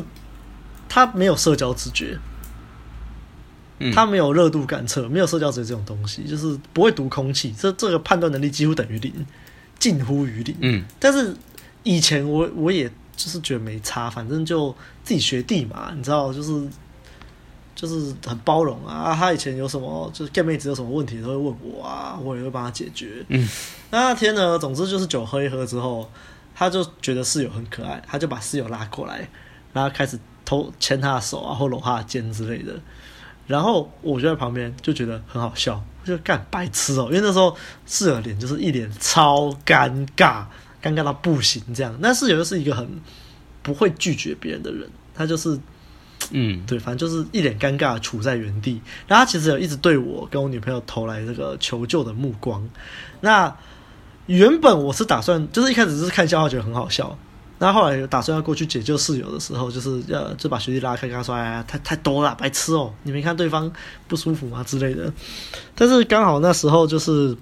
他没有社交直觉，嗯、他没有热度感测，没有社交直觉这种东西，就是不会读空气，这这个判断能力几乎等于零，近乎于零。嗯，但是以前我我也就是觉得没差，反正就自己学弟嘛，你知道，就是。就是很包容啊，他以前有什么就是 gay 妹子有什么问题都会问我啊，我也会帮他解决。嗯，那那天呢，总之就是酒喝一喝之后，他就觉得室友很可爱，他就把室友拉过来，然后开始偷牵他的手啊，或搂他的肩之类的。然后我就在旁边就觉得很好笑，我就干白痴哦，因为那时候室友脸就是一脸超尴尬，尴尬到不行这样。那室友又是一个很不会拒绝别人的人，他就是。嗯，对，反正就是一脸尴尬，处在原地。然后他其实有一直对我跟我女朋友投来这个求救的目光。那原本我是打算，就是一开始是看笑话，觉得很好笑。那后来打算要过去解救室友的时候，就是要就把学弟拉开，跟他说：“哎呀，太太多了，白痴哦！你没看对方不舒服吗？之类的。”但是刚好那时候就是，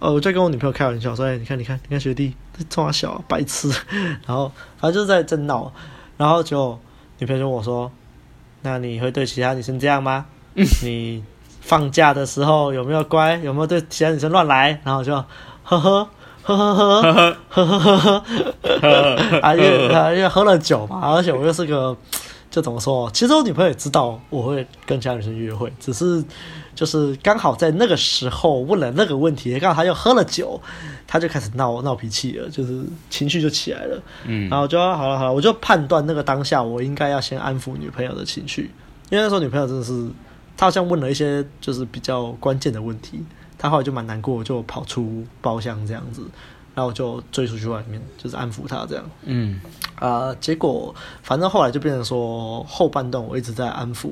呃，我在跟我女朋友开玩笑说：“哎，你看，你看，你看学弟冲他笑，白痴。(laughs) ”然后反正就是在在闹，然后就。女朋友就问我说：“那你会对其他女生这样吗？你放假的时候有没有乖？有没有对其他女生乱来？”然后就呵呵呵呵呵呵呵呵呵呵，啊，因为啊，因为喝了酒嘛，而且我又是个，就怎么说？其实我女朋友也知道我会跟其他女生约会，只是。就是刚好在那个时候问了那个问题，刚好他又喝了酒，他就开始闹闹脾气了，就是情绪就起来了。嗯，然后就好了好了，我就判断那个当下我应该要先安抚女朋友的情绪，因为那时候女朋友真的是，她好像问了一些就是比较关键的问题，她后来就蛮难过，就跑出包厢这样子，然后我就追出去外面，就是安抚他这样。嗯，啊、呃，结果反正后来就变成说后半段我一直在安抚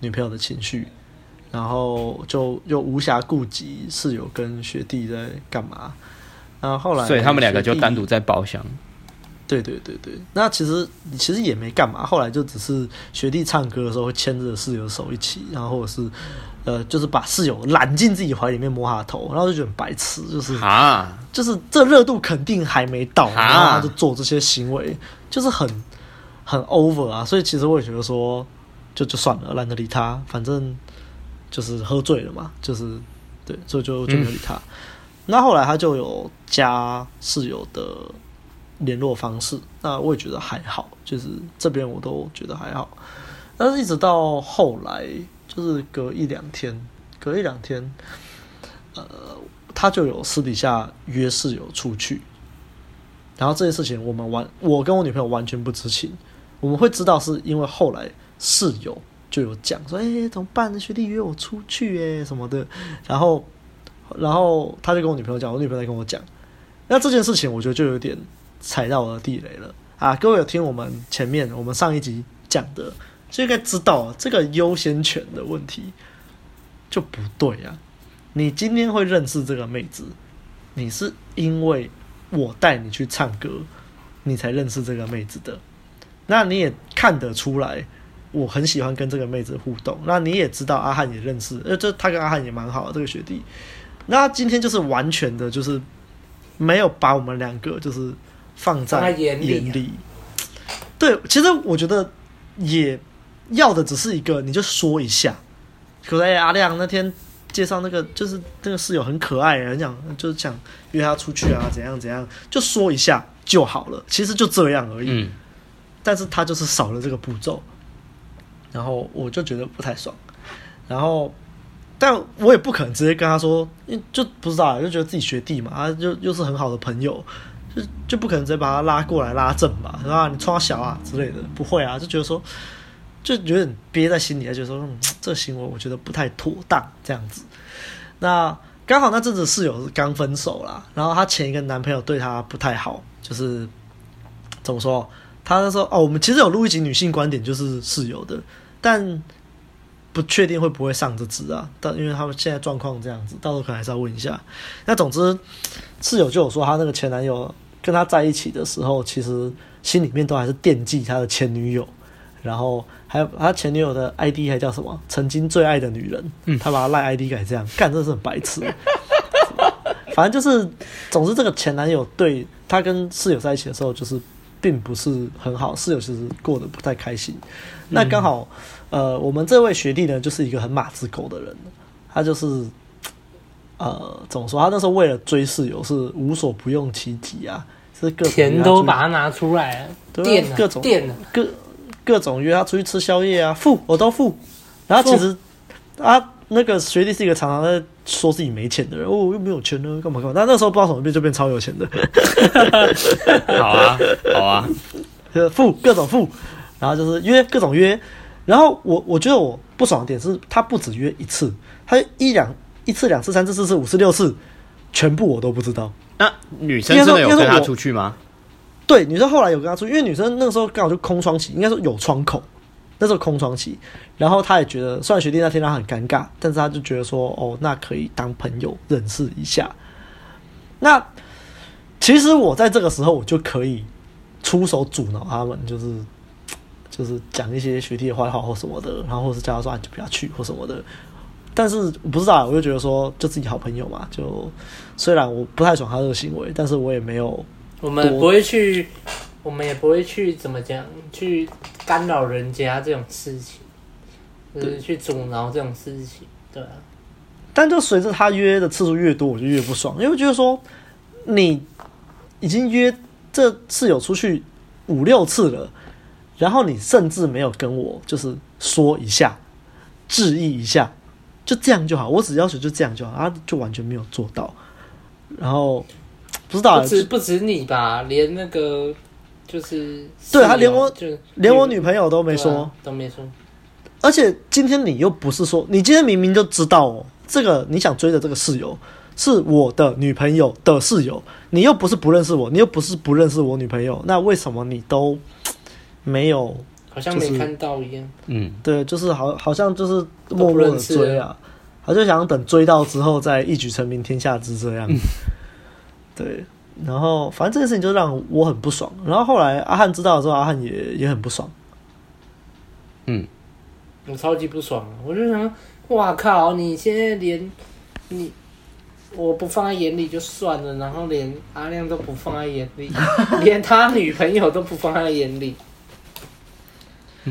女朋友的情绪。然后就又无暇顾及室友跟学弟在干嘛，然后后来，所以他们两个就单独在包厢。对对对对，那其实其实也没干嘛，后来就只是学弟唱歌的时候会牵着室友的手一起，然后或者是呃，就是把室友揽进自己怀里面摸他的头，然后就觉得很白痴，就是啊，就是这热度肯定还没到，然后他就做这些行为，就是很很 over 啊，所以其实我也觉得说，就就算了，懒得理他，反正。就是喝醉了嘛，就是对，所以就就没有理他。嗯、那后来他就有加室友的联络方式，那我也觉得还好，就是这边我都觉得还好。但是一直到后来，就是隔一两天，隔一两天，呃，他就有私底下约室友出去，然后这件事情我们完，我跟我女朋友完全不知情。我们会知道是因为后来室友就有讲说，哎、怎么办？学弟约我出去，哎，什么的。然后，然后他就跟我女朋友讲，我女朋友在跟我讲。那这件事情，我觉得就有点踩到我的地雷了啊！各位有听我们前面我们上一集讲的？就应该知道这个优先权的问题就不对、啊。你今天会认识这个妹子，你是因为我带你去唱歌，你才认识这个妹子的。那你也看得出来，我很喜欢跟这个妹子互动。那你也知道阿汉也认识，呃，这他跟阿汉也蛮好的这个学弟。那今天就是完全的，就是没有把我们两个就是放在眼里。对，其实我觉得也。要的只是一个，你就说一下。可是阿亮那天介绍那个，就是那个室友很可爱，人讲就是想约他出去啊，怎样怎样，就说一下就好了。其实就这样而已。嗯。但是他就是少了这个步骤，然后我就觉得不太爽。然后，但我也不可能直接跟他说，因为就不知道，就觉得自己学弟嘛，啊，就又是很好的朋友，就就不可能直接把他拉过来拉正吧，是吧？你冲他小啊之类的，不会啊，就觉得说。就有点憋在心里，就觉得说，嗯，这行为我觉得不太妥当，这样子。那刚好那阵子室友是刚分手啦，然后她前一个男朋友对她不太好，就是怎么说？她就说，哦，我们其实有录一集女性观点，就是室友的，但不确定会不会上这支啊。但因为他们现在状况这样子，到时候可能还是要问一下。那总之，室友就有说，她那个前男友跟他在一起的时候，其实心里面都还是惦记他的前女友，然后。还有他前女友的 ID 还叫什么？曾经最爱的女人。嗯，他把他赖 ID 改这样，干，真的是很白痴。反正就是，总之这个前男友对他跟室友在一起的时候，就是并不是很好，室友其实过得不太开心。那刚好，呃，我们这位学弟呢，就是一个很马子狗的人，他就是，呃，怎么说？他那时候为了追室友是无所不用其极啊，是各种钱都把它拿出来，垫各种电各。各种约他出去吃宵夜啊，付我都付。然后其实啊，那个学弟是一个常常在说自己没钱的人，哦，又没有钱呢，干嘛干嘛？但那时候不知道怎么变就变超有钱的。(laughs) 好啊，好啊，付各种付，然后就是约各种约。然后我我觉得我不爽的点是，他不止约一次，他一两一次两次三次四次五次六次，全部我都不知道。那女生真的有跟他出去吗？对，女生后来有跟他出去，因为女生那个时候刚好就空窗期，应该说有窗口，那时候空窗期。然后他也觉得，虽然学弟那天他很尴尬，但是他就觉得说，哦，那可以当朋友认识一下。那其实我在这个时候，我就可以出手阻挠他们，就是就是讲一些学弟的坏话或什么的，然后或是叫他说，你就不要去或什么的。但是我不知道，我就觉得说，就自己好朋友嘛，就虽然我不太爽他这个行为，但是我也没有。我们不会去，我们也不会去怎么讲，去干扰人家这种事情，就是去阻挠这种事情，对啊。但就随着他约的次数越多，我就越不爽，因为我觉得说你已经约这次有出去五六次了，然后你甚至没有跟我就是说一下，致意一下，就这样就好，我只要求就这样就好，他就完全没有做到，然后。不知道，不止不止你吧，连那个就是对他连我就连我女朋友都没说，啊、都没说。而且今天你又不是说，你今天明明就知道哦，这个你想追的这个室友是我的女朋友的室友，你又不是不认识我，你又不是不认识我女朋友，那为什么你都没有？好像没看到一样。嗯，对，就是好，好像就是默默的追啊，好像想等追到之后再一举成名天下知这样。嗯 (laughs) 对，然后反正这件事情就让我很不爽。然后后来阿汉知道的时候，阿汉也也很不爽。嗯，我超级不爽，我就想，哇靠！你现在连你我不放在眼里就算了，然后连阿亮都不放在眼里，(laughs) 连他女朋友都不放在眼里。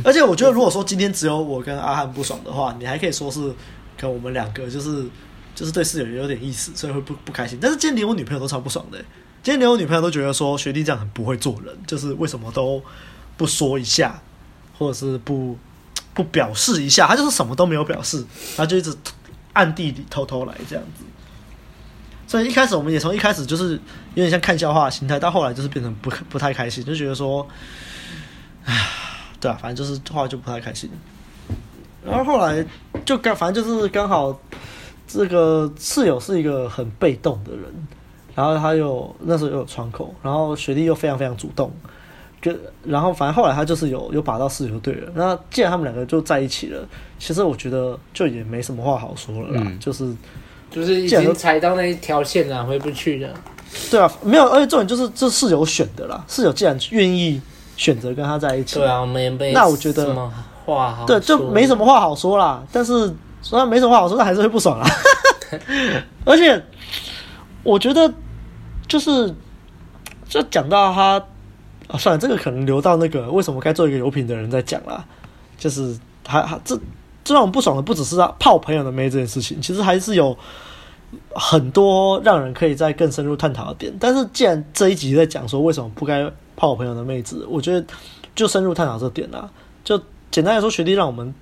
而且我觉得，如果说今天只有我跟阿汉不爽的话，你还可以说是跟我们两个就是就是对室友有点意思，所以会不不开心。但是今天连我女朋友都超不爽的，今天连我女朋友都觉得说学弟这样很不会做人，就是为什么都不说一下，或者是不不表示一下，他就是什么都没有表示，他就一直暗地里偷偷来这样子。所以一开始我们也从一开始就是有点像看笑话的心态，到后来就是变成不不太开心，就觉得说，唉，对啊，反正就是后来就不太开心。然后后来就刚反正就是刚好这个室友是一个很被动的人，然后他又那时候又有窗口，然后学弟又非常非常主动，跟然后反正后来他就是有有把到室友对了。那既然他们两个就在一起了，其实我觉得就也没什么话好说了啦，嗯、就是。就是已经踩到那一条线了，回不去了。对啊，没有，而且重点就是这室友选的啦。室友既然愿意选择跟他在一起，对啊，那我觉得话好对，就没什么话好说啦。但是虽然没什么话好说，但还是会不爽啦。(laughs) 而且我觉得就是就讲到他啊，算了，这个可能留到那个为什么该做一个油品的人在讲啦。就是还还这。最让我们不爽的不只是他泡朋友的妹这件事情，其实还是有很多让人可以再更深入探讨的点。但是既然这一集在讲说为什么不该泡朋友的妹子，我觉得就深入探讨这点啦。就简单来说，学弟让我们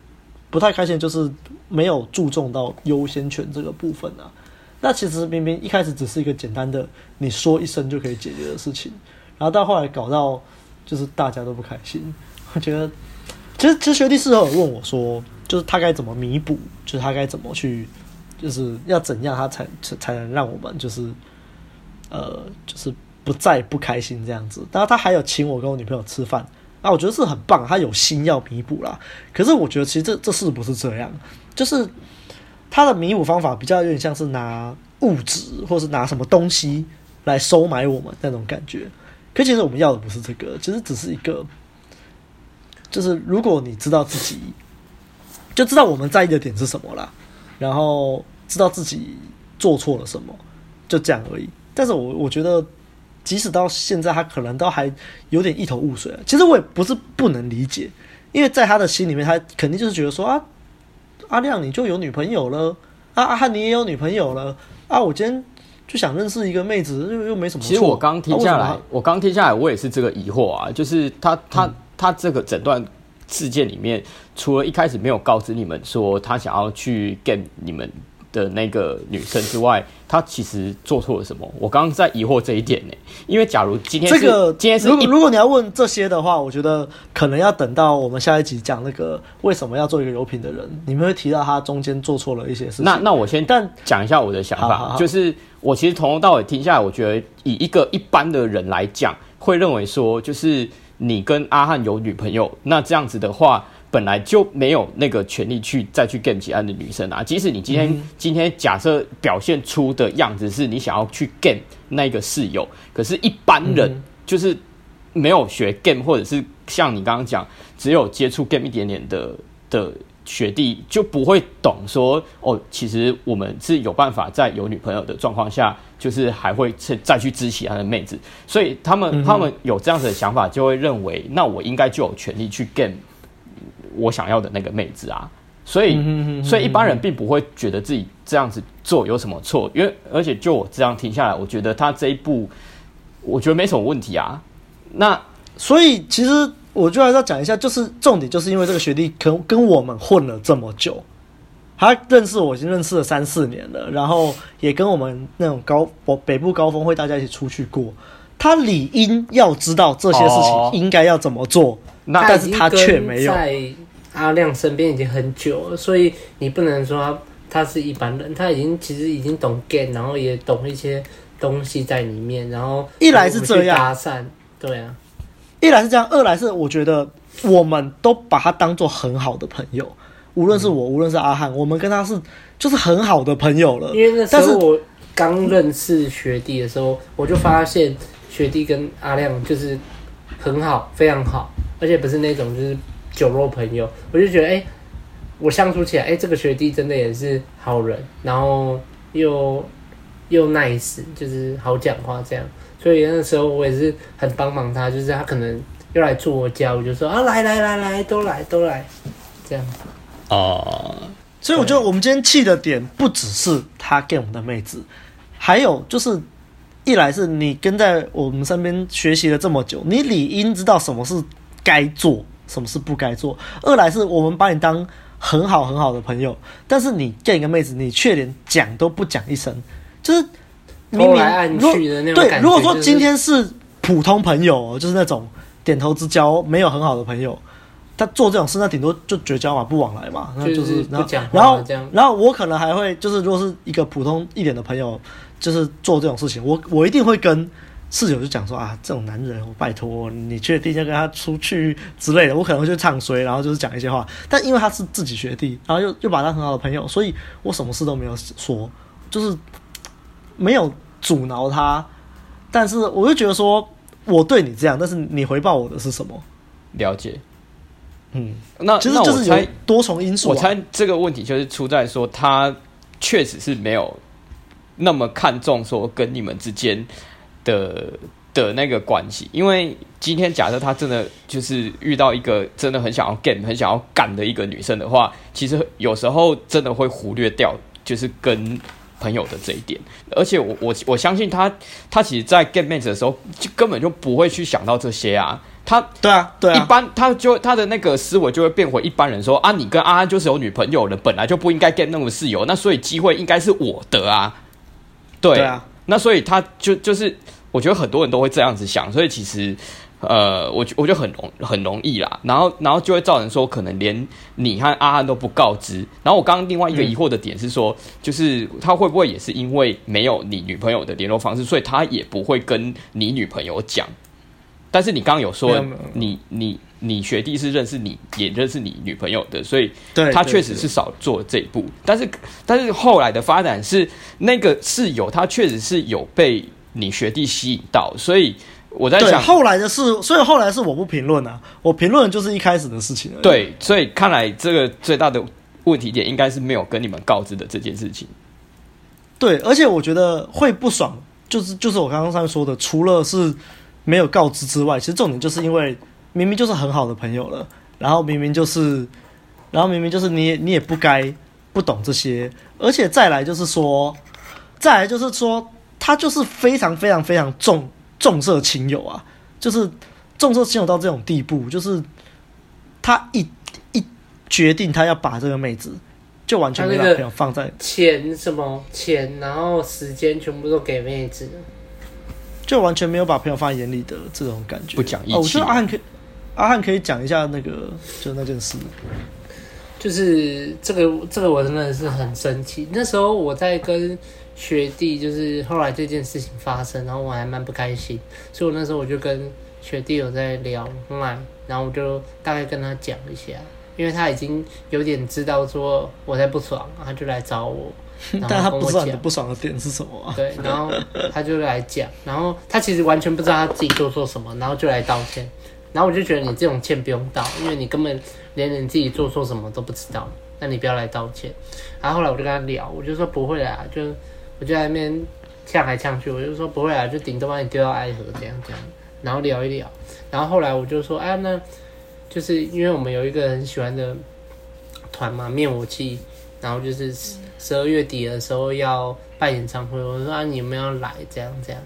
不太开心，就是没有注重到优先权这个部分啊。那其实明明一开始只是一个简单的你说一声就可以解决的事情，然后到后来搞到就是大家都不开心。我觉得其实其实学弟事后有问我说。就是他该怎么弥补，就是他该怎么去，就是要怎样他才才能让我们就是，呃，就是不再不开心这样子。然后他还有请我跟我女朋友吃饭，啊我觉得是很棒，他有心要弥补啦。可是我觉得其实这这是不是这样？就是他的弥补方法比较有点像是拿物质或是拿什么东西来收买我们那种感觉。可其实我们要的不是这个，其实只是一个，就是如果你知道自己。就知道我们在意的点是什么啦，然后知道自己做错了什么，就这样而已。但是我我觉得，即使到现在，他可能都还有点一头雾水。其实我也不是不能理解，因为在他的心里面，他肯定就是觉得说啊，阿亮你就有女朋友了，啊阿汉你也有女朋友了，啊我今天就想认识一个妹子，又又没什么。其实我刚听下来，啊、我刚听下来，我也是这个疑惑啊，就是他他、嗯、他这个诊断。事件里面，除了一开始没有告知你们说他想要去 game 你们的那个女生之外，她其实做错了什么？我刚刚在疑惑这一点呢。因为假如今天这个今天是，如果如果你要问这些的话，我觉得可能要等到我们下一集讲那个为什么要做一个油品的人，你们会提到他中间做错了一些事情。那那我先但讲一下我的想法，就是我其实从头到尾听下来，我觉得以一个一般的人来讲，会认为说就是。你跟阿汉有女朋友，那这样子的话，本来就没有那个权利去再去 game 其他的女生啊。即使你今天、嗯、今天假设表现出的样子是你想要去 game 那个室友，可是一般人就是没有学 game，或者是像你刚刚讲，只有接触 game 一点点的的。学弟就不会懂说哦，其实我们是有办法在有女朋友的状况下，就是还会再去支持他的妹子，所以他们、嗯、他们有这样子的想法，就会认为那我应该就有权利去 game 我想要的那个妹子啊，所以、嗯、所以一般人并不会觉得自己这样子做有什么错，因为而且就我这样听下来，我觉得他这一步，我觉得没什么问题啊。那所以其实。我就还是要讲一下，就是重点，就是因为这个学弟跟跟我们混了这么久，他认识我已经认识了三四年了，然后也跟我们那种高北部高峰会大家一起出去过，他理应要知道这些事情应该要怎么做，那、哦、但是他却没有。在阿亮身边已经很久了，所以你不能说他他是一般人，他已经其实已经懂 game，然后也懂一些东西在里面，然后一来是这样搭讪，对啊。一来是这样，二来是我觉得我们都把他当做很好的朋友，无论是我，无论是阿汉，我们跟他是就是很好的朋友了。因为那时候我刚认识学弟的时候，我就发现学弟跟阿亮就是很好，非常好，而且不是那种就是酒肉朋友。我就觉得，哎、欸，我相处起来，哎、欸，这个学弟真的也是好人，然后又又 nice，就是好讲话这样。所以那时候我也是很帮忙他，就是他可能又来住我家，我就说啊，来来来来，都来都来，这样子。哦，所以我觉得我们今天气的点不只是他 game 我们的妹子，还有就是一来是你跟在我们身边学习了这么久，你理应知道什么是该做，什么是不该做；二来是我们把你当很好很好的朋友，但是你 game 一个妹子，你却连讲都不讲一声，就是明明如对，如果说今天是普通朋友，就是那种点头之交，没有很好的朋友。他做这种事，那顶多就绝交嘛，不往来嘛，那就是然后然后然后我可能还会就是，如果是一个普通一点的朋友，就是做这种事情，我我一定会跟室友就讲说啊，这种男人，我拜托你确定要跟他出去之类的，我可能会去唱衰，然后就是讲一些话。但因为他是自己学弟，然后又又把他很好的朋友，所以我什么事都没有说，就是没有阻挠他。但是我就觉得说，我对你这样，但是你回报我的是什么？了解。嗯，那其实就是有多重因素啊。我猜这个问题就是出在说，他确实是没有那么看重说跟你们之间的的那个关系。因为今天假设他真的就是遇到一个真的很想要 game、很想要干的一个女生的话，其实有时候真的会忽略掉就是跟朋友的这一点。而且我我我相信他，他其实，在 game 妹子的时候，就根本就不会去想到这些啊。他对啊，对啊，一般他就他的那个思维就会变回一般人说啊，你跟阿安就是有女朋友了，本来就不应该 get 那么室友，那所以机会应该是我的啊，对，对啊，那所以他就就是我觉得很多人都会这样子想，所以其实呃，我我觉得很容很容易啦，然后然后就会造成说可能连你和阿汉都不告知，然后我刚刚另外一个疑惑的点是说，嗯、就是他会不会也是因为没有你女朋友的联络方式，所以他也不会跟你女朋友讲。但是你刚刚有说，你你你学弟是认识你，也认识你女朋友的，所以他确实是少做这一步。但是但是后来的发展是，那个室友他确实是有被你学弟吸引到，所以我在想后来的事，所以后来是我不评论啊，我评论就是一开始的事情。对，所以看来这个最大的问题点应该是没有跟你们告知的这件事情。对，而且我觉得会不爽，就是就是我刚刚上面说的，除了是。没有告知之外，其实重点就是因为明明就是很好的朋友了，然后明明就是，然后明明就是你也你也不该不懂这些，而且再来就是说，再来就是说，他就是非常非常非常重重色轻友啊，就是重色轻友到这种地步，就是他一一决定他要把这个妹子，就完全没把朋友放在钱什么钱，然后时间全部都给妹子。就完全没有把朋友放在眼里的这种感觉，不讲义气。哦，我觉得阿汉可以，阿汉可以讲一下那个，就那件事。就是这个，这个我真的是很生气。那时候我在跟学弟，就是后来这件事情发生，然后我还蛮不开心，所以我那时候我就跟学弟有在聊麦，然后我就大概跟他讲一下，因为他已经有点知道说我在不爽，他就来找我。(laughs) 但他不知道你不爽的点是什么啊？对，然后他就来讲，然后他其实完全不知道他自己做错什么，然后就来道歉。然后我就觉得你这种歉不用道，因为你根本连你自己做错什么都不知道，那你不要来道歉。然后后来我就跟他聊，我就说不会啦，就我就在那边呛来呛去，我就说不会啊，就顶多把你丢到爱河这样这样，然后聊一聊。然后后来我就说，哎，那就是因为我们有一个很喜欢的团嘛，灭火器，然后就是。十二月底的时候要办演唱会，我说啊，你有没有要来？这样这样，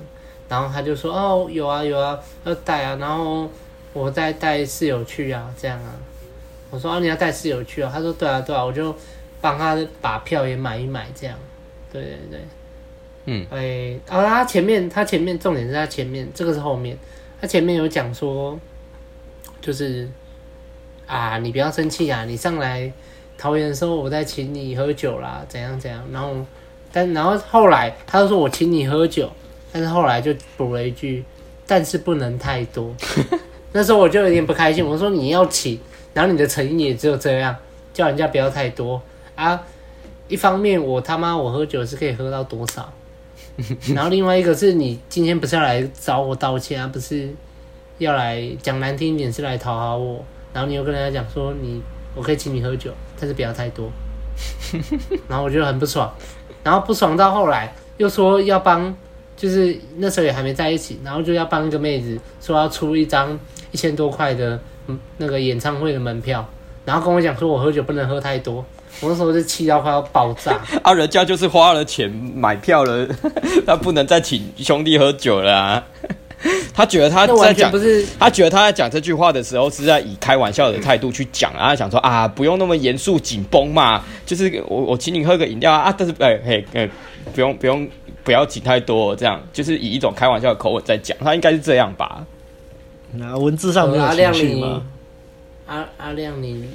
然后他就说哦，有啊有啊，要带啊，然后我再带室友去啊，这样啊。我说啊，你要带室友去啊？他说对啊对啊，我就帮他把票也买一买，这样。对对对，嗯，哎，啊，他前面他前面重点是他前面，这个是后面，他前面有讲说，就是啊，你不要生气啊，你上来。桃园的时候，我在请你喝酒啦，怎样怎样，然后，但然后后来他就说我请你喝酒，但是后来就补了一句，但是不能太多。(laughs) 那时候我就有点不开心，我说你要请，然后你的诚意也只有这样，叫人家不要太多啊。一方面我他妈我喝酒是可以喝到多少，(laughs) 然后另外一个是你今天不是要来找我道歉啊，不是要来讲难听一点是来讨好我，然后你又跟人家讲说你。我可以请你喝酒，但是不要太多。(laughs) 然后我就很不爽，然后不爽到后来又说要帮，就是那时候也还没在一起，然后就要帮一个妹子说要出一张一千多块的那个演唱会的门票，然后跟我讲说我喝酒不能喝太多，我那时候就气到快要爆炸。(laughs) 啊，人家就是花了钱买票了，(laughs) 他不能再请兄弟喝酒了啊。(laughs) 他觉得他在讲，不是他觉得他在讲这句话的时候是在以开玩笑的态度去讲啊，他想说啊，不用那么严肃紧绷嘛，就是我我请你喝个饮料啊，但是哎嘿哎，不用不用不要请太多，这样就是以一种开玩笑的口吻在讲，他应该是这样吧？那文字上没有情绪吗？阿阿亮，你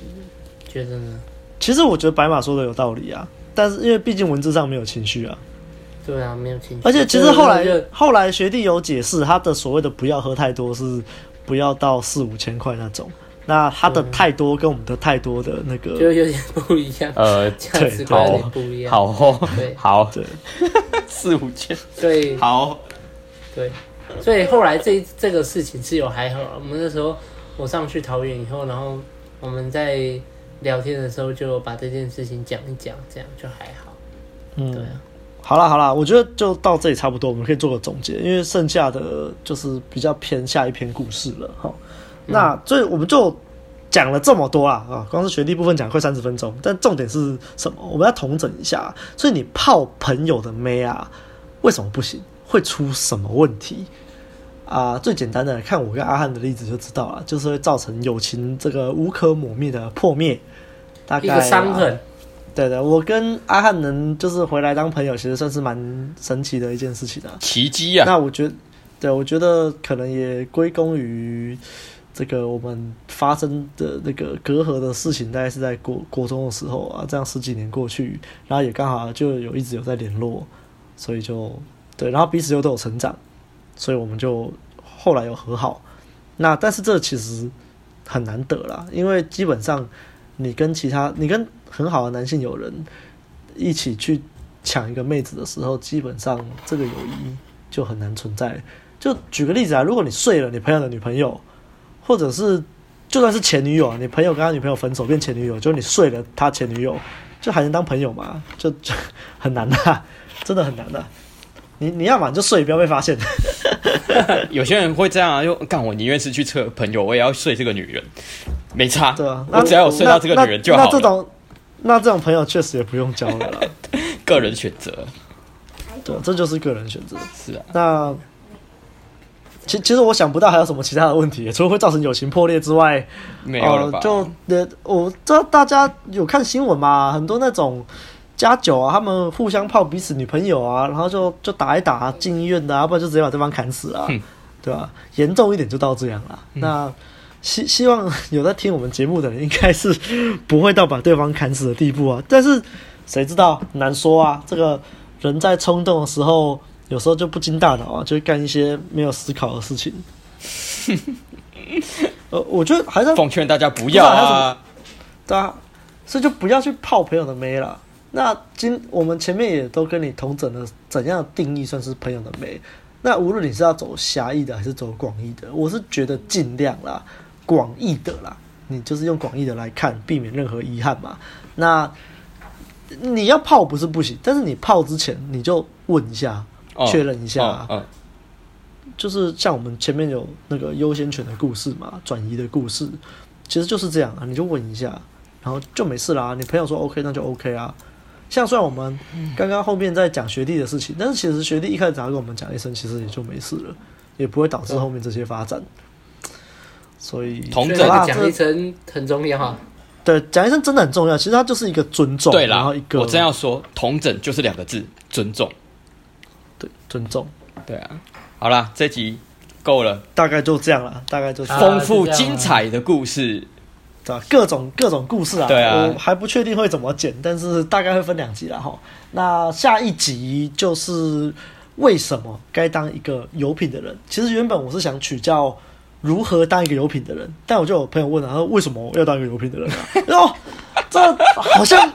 觉得呢？其实我觉得白马说的有道理啊，但是因为毕竟文字上没有情绪啊。对啊，没有情绪。而且其实后来后来学弟有解释，他的所谓的不要喝太多是不要到四五千块那种。那他的太多跟我们的太多的那个就有点不一样。呃，价值观有点不一样。好哦，对，好，对，(laughs) 四五千，对，好，对。所以后来这这个事情是有还好。我们那时候我上去桃园以后，然后我们在聊天的时候就把这件事情讲一讲，这样就还好。嗯，对啊。好了好了，我觉得就到这里差不多，我们可以做个总结，因为剩下的就是比较偏下一篇故事了哈。那所以我们就讲了这么多啦啊，光是学弟部分讲快三十分钟，但重点是什么？我们要统整一下。所以你泡朋友的妹啊，为什么不行？会出什么问题啊？最简单的，看我跟阿汉的例子就知道了，就是会造成友情这个无可磨灭的破灭，大概一个伤痕。对的，我跟阿汉能就是回来当朋友，其实算是蛮神奇的一件事情啊，奇迹啊！那我觉得，对，我觉得可能也归功于这个我们发生的那个隔阂的事情，大概是在国国中的时候啊，这样十几年过去，然后也刚好就有一直有在联络，所以就对，然后彼此又都有成长，所以我们就后来有和好。那但是这其实很难得啦，因为基本上你跟其他你跟很好的男性友人一起去抢一个妹子的时候，基本上这个友谊就很难存在。就举个例子啊，如果你睡了你朋友的女朋友，或者是就算是前女友啊，你朋友跟他女朋友分手变前女友，就是你睡了他前女友，就还能当朋友吗？就很难的，真的很难的。你你要嘛就睡，不要被发现。(laughs) 有些人会这样啊，就干我宁愿失去测朋友，我也要睡这个女人，没差。对啊，我只要有睡到这个女人就好。那这种。那这种朋友确实也不用交了啦，(laughs) 个人选择。对，这就是个人选择。是啊。那其其实我想不到还有什么其他的问题，除了会造成友情破裂之外，没有了吧？呃、就呃，我知道大家有看新闻嘛，很多那种加酒啊，他们互相泡彼此女朋友啊，然后就就打一打进医院的，啊，要不然就直接把对方砍死啊，嗯、对吧？严重一点就到这样了。嗯、那。希希望有在听我们节目的人，应该是不会到把对方砍死的地步啊。但是谁知道，难说啊。这个人在冲动的时候，有时候就不经大脑啊，就会干一些没有思考的事情。(laughs) 呃，我觉得还是奉劝大家不要啊，对啊，所以就不要去泡朋友的妹了。那今我们前面也都跟你同整了怎样定义算是朋友的美。那无论你是要走狭义的还是走广义的，我是觉得尽量啦。广义的啦，你就是用广义的来看，避免任何遗憾嘛。那你要泡不是不行，但是你泡之前你就问一下，确认一下。就是像我们前面有那个优先权的故事嘛，转移的故事，其实就是这样啊。你就问一下，然后就没事啦。你朋友说 OK，那就 OK 啊。像虽然我们刚刚后面在讲学弟的事情，但是其实学弟一开始只要跟我们讲一声，其实也就没事了，也不会导致后面这些发展。所以，同整讲一声很重要哈。对，讲一声真的很重要。其实它就是一个尊重。对啦，然后一个我真要说，同整就是两个字，尊重。对，尊重。对啊，好啦，这集够了，大概就这样了。大概就是丰富精彩的故事，对吧？各种各种故事啊。对啊，我还不确定会怎么剪，但是大概会分两集了哈。那下一集就是为什么该当一个有品的人？其实原本我是想取叫。如何当一个有品的人？但我就有朋友问了，他说：“为什么要当一个有品的人啊？” (laughs) 然后这好像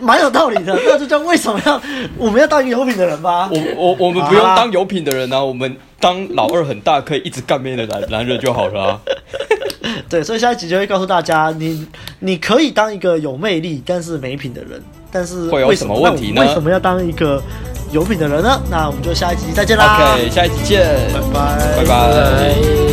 蛮有道理的，那就叫为什么要我们要当一个有品的人吧？我我我们不用当有品的人啊，我们当老二很大可以一直干面的男男人就好了啊。(laughs) 对，所以下一集就会告诉大家，你你可以当一个有魅力但是没品的人，但是会有什么问题呢？为什么要当一个有品的人呢？那我们就下一集再见啦。OK，下一集见，拜拜，拜拜。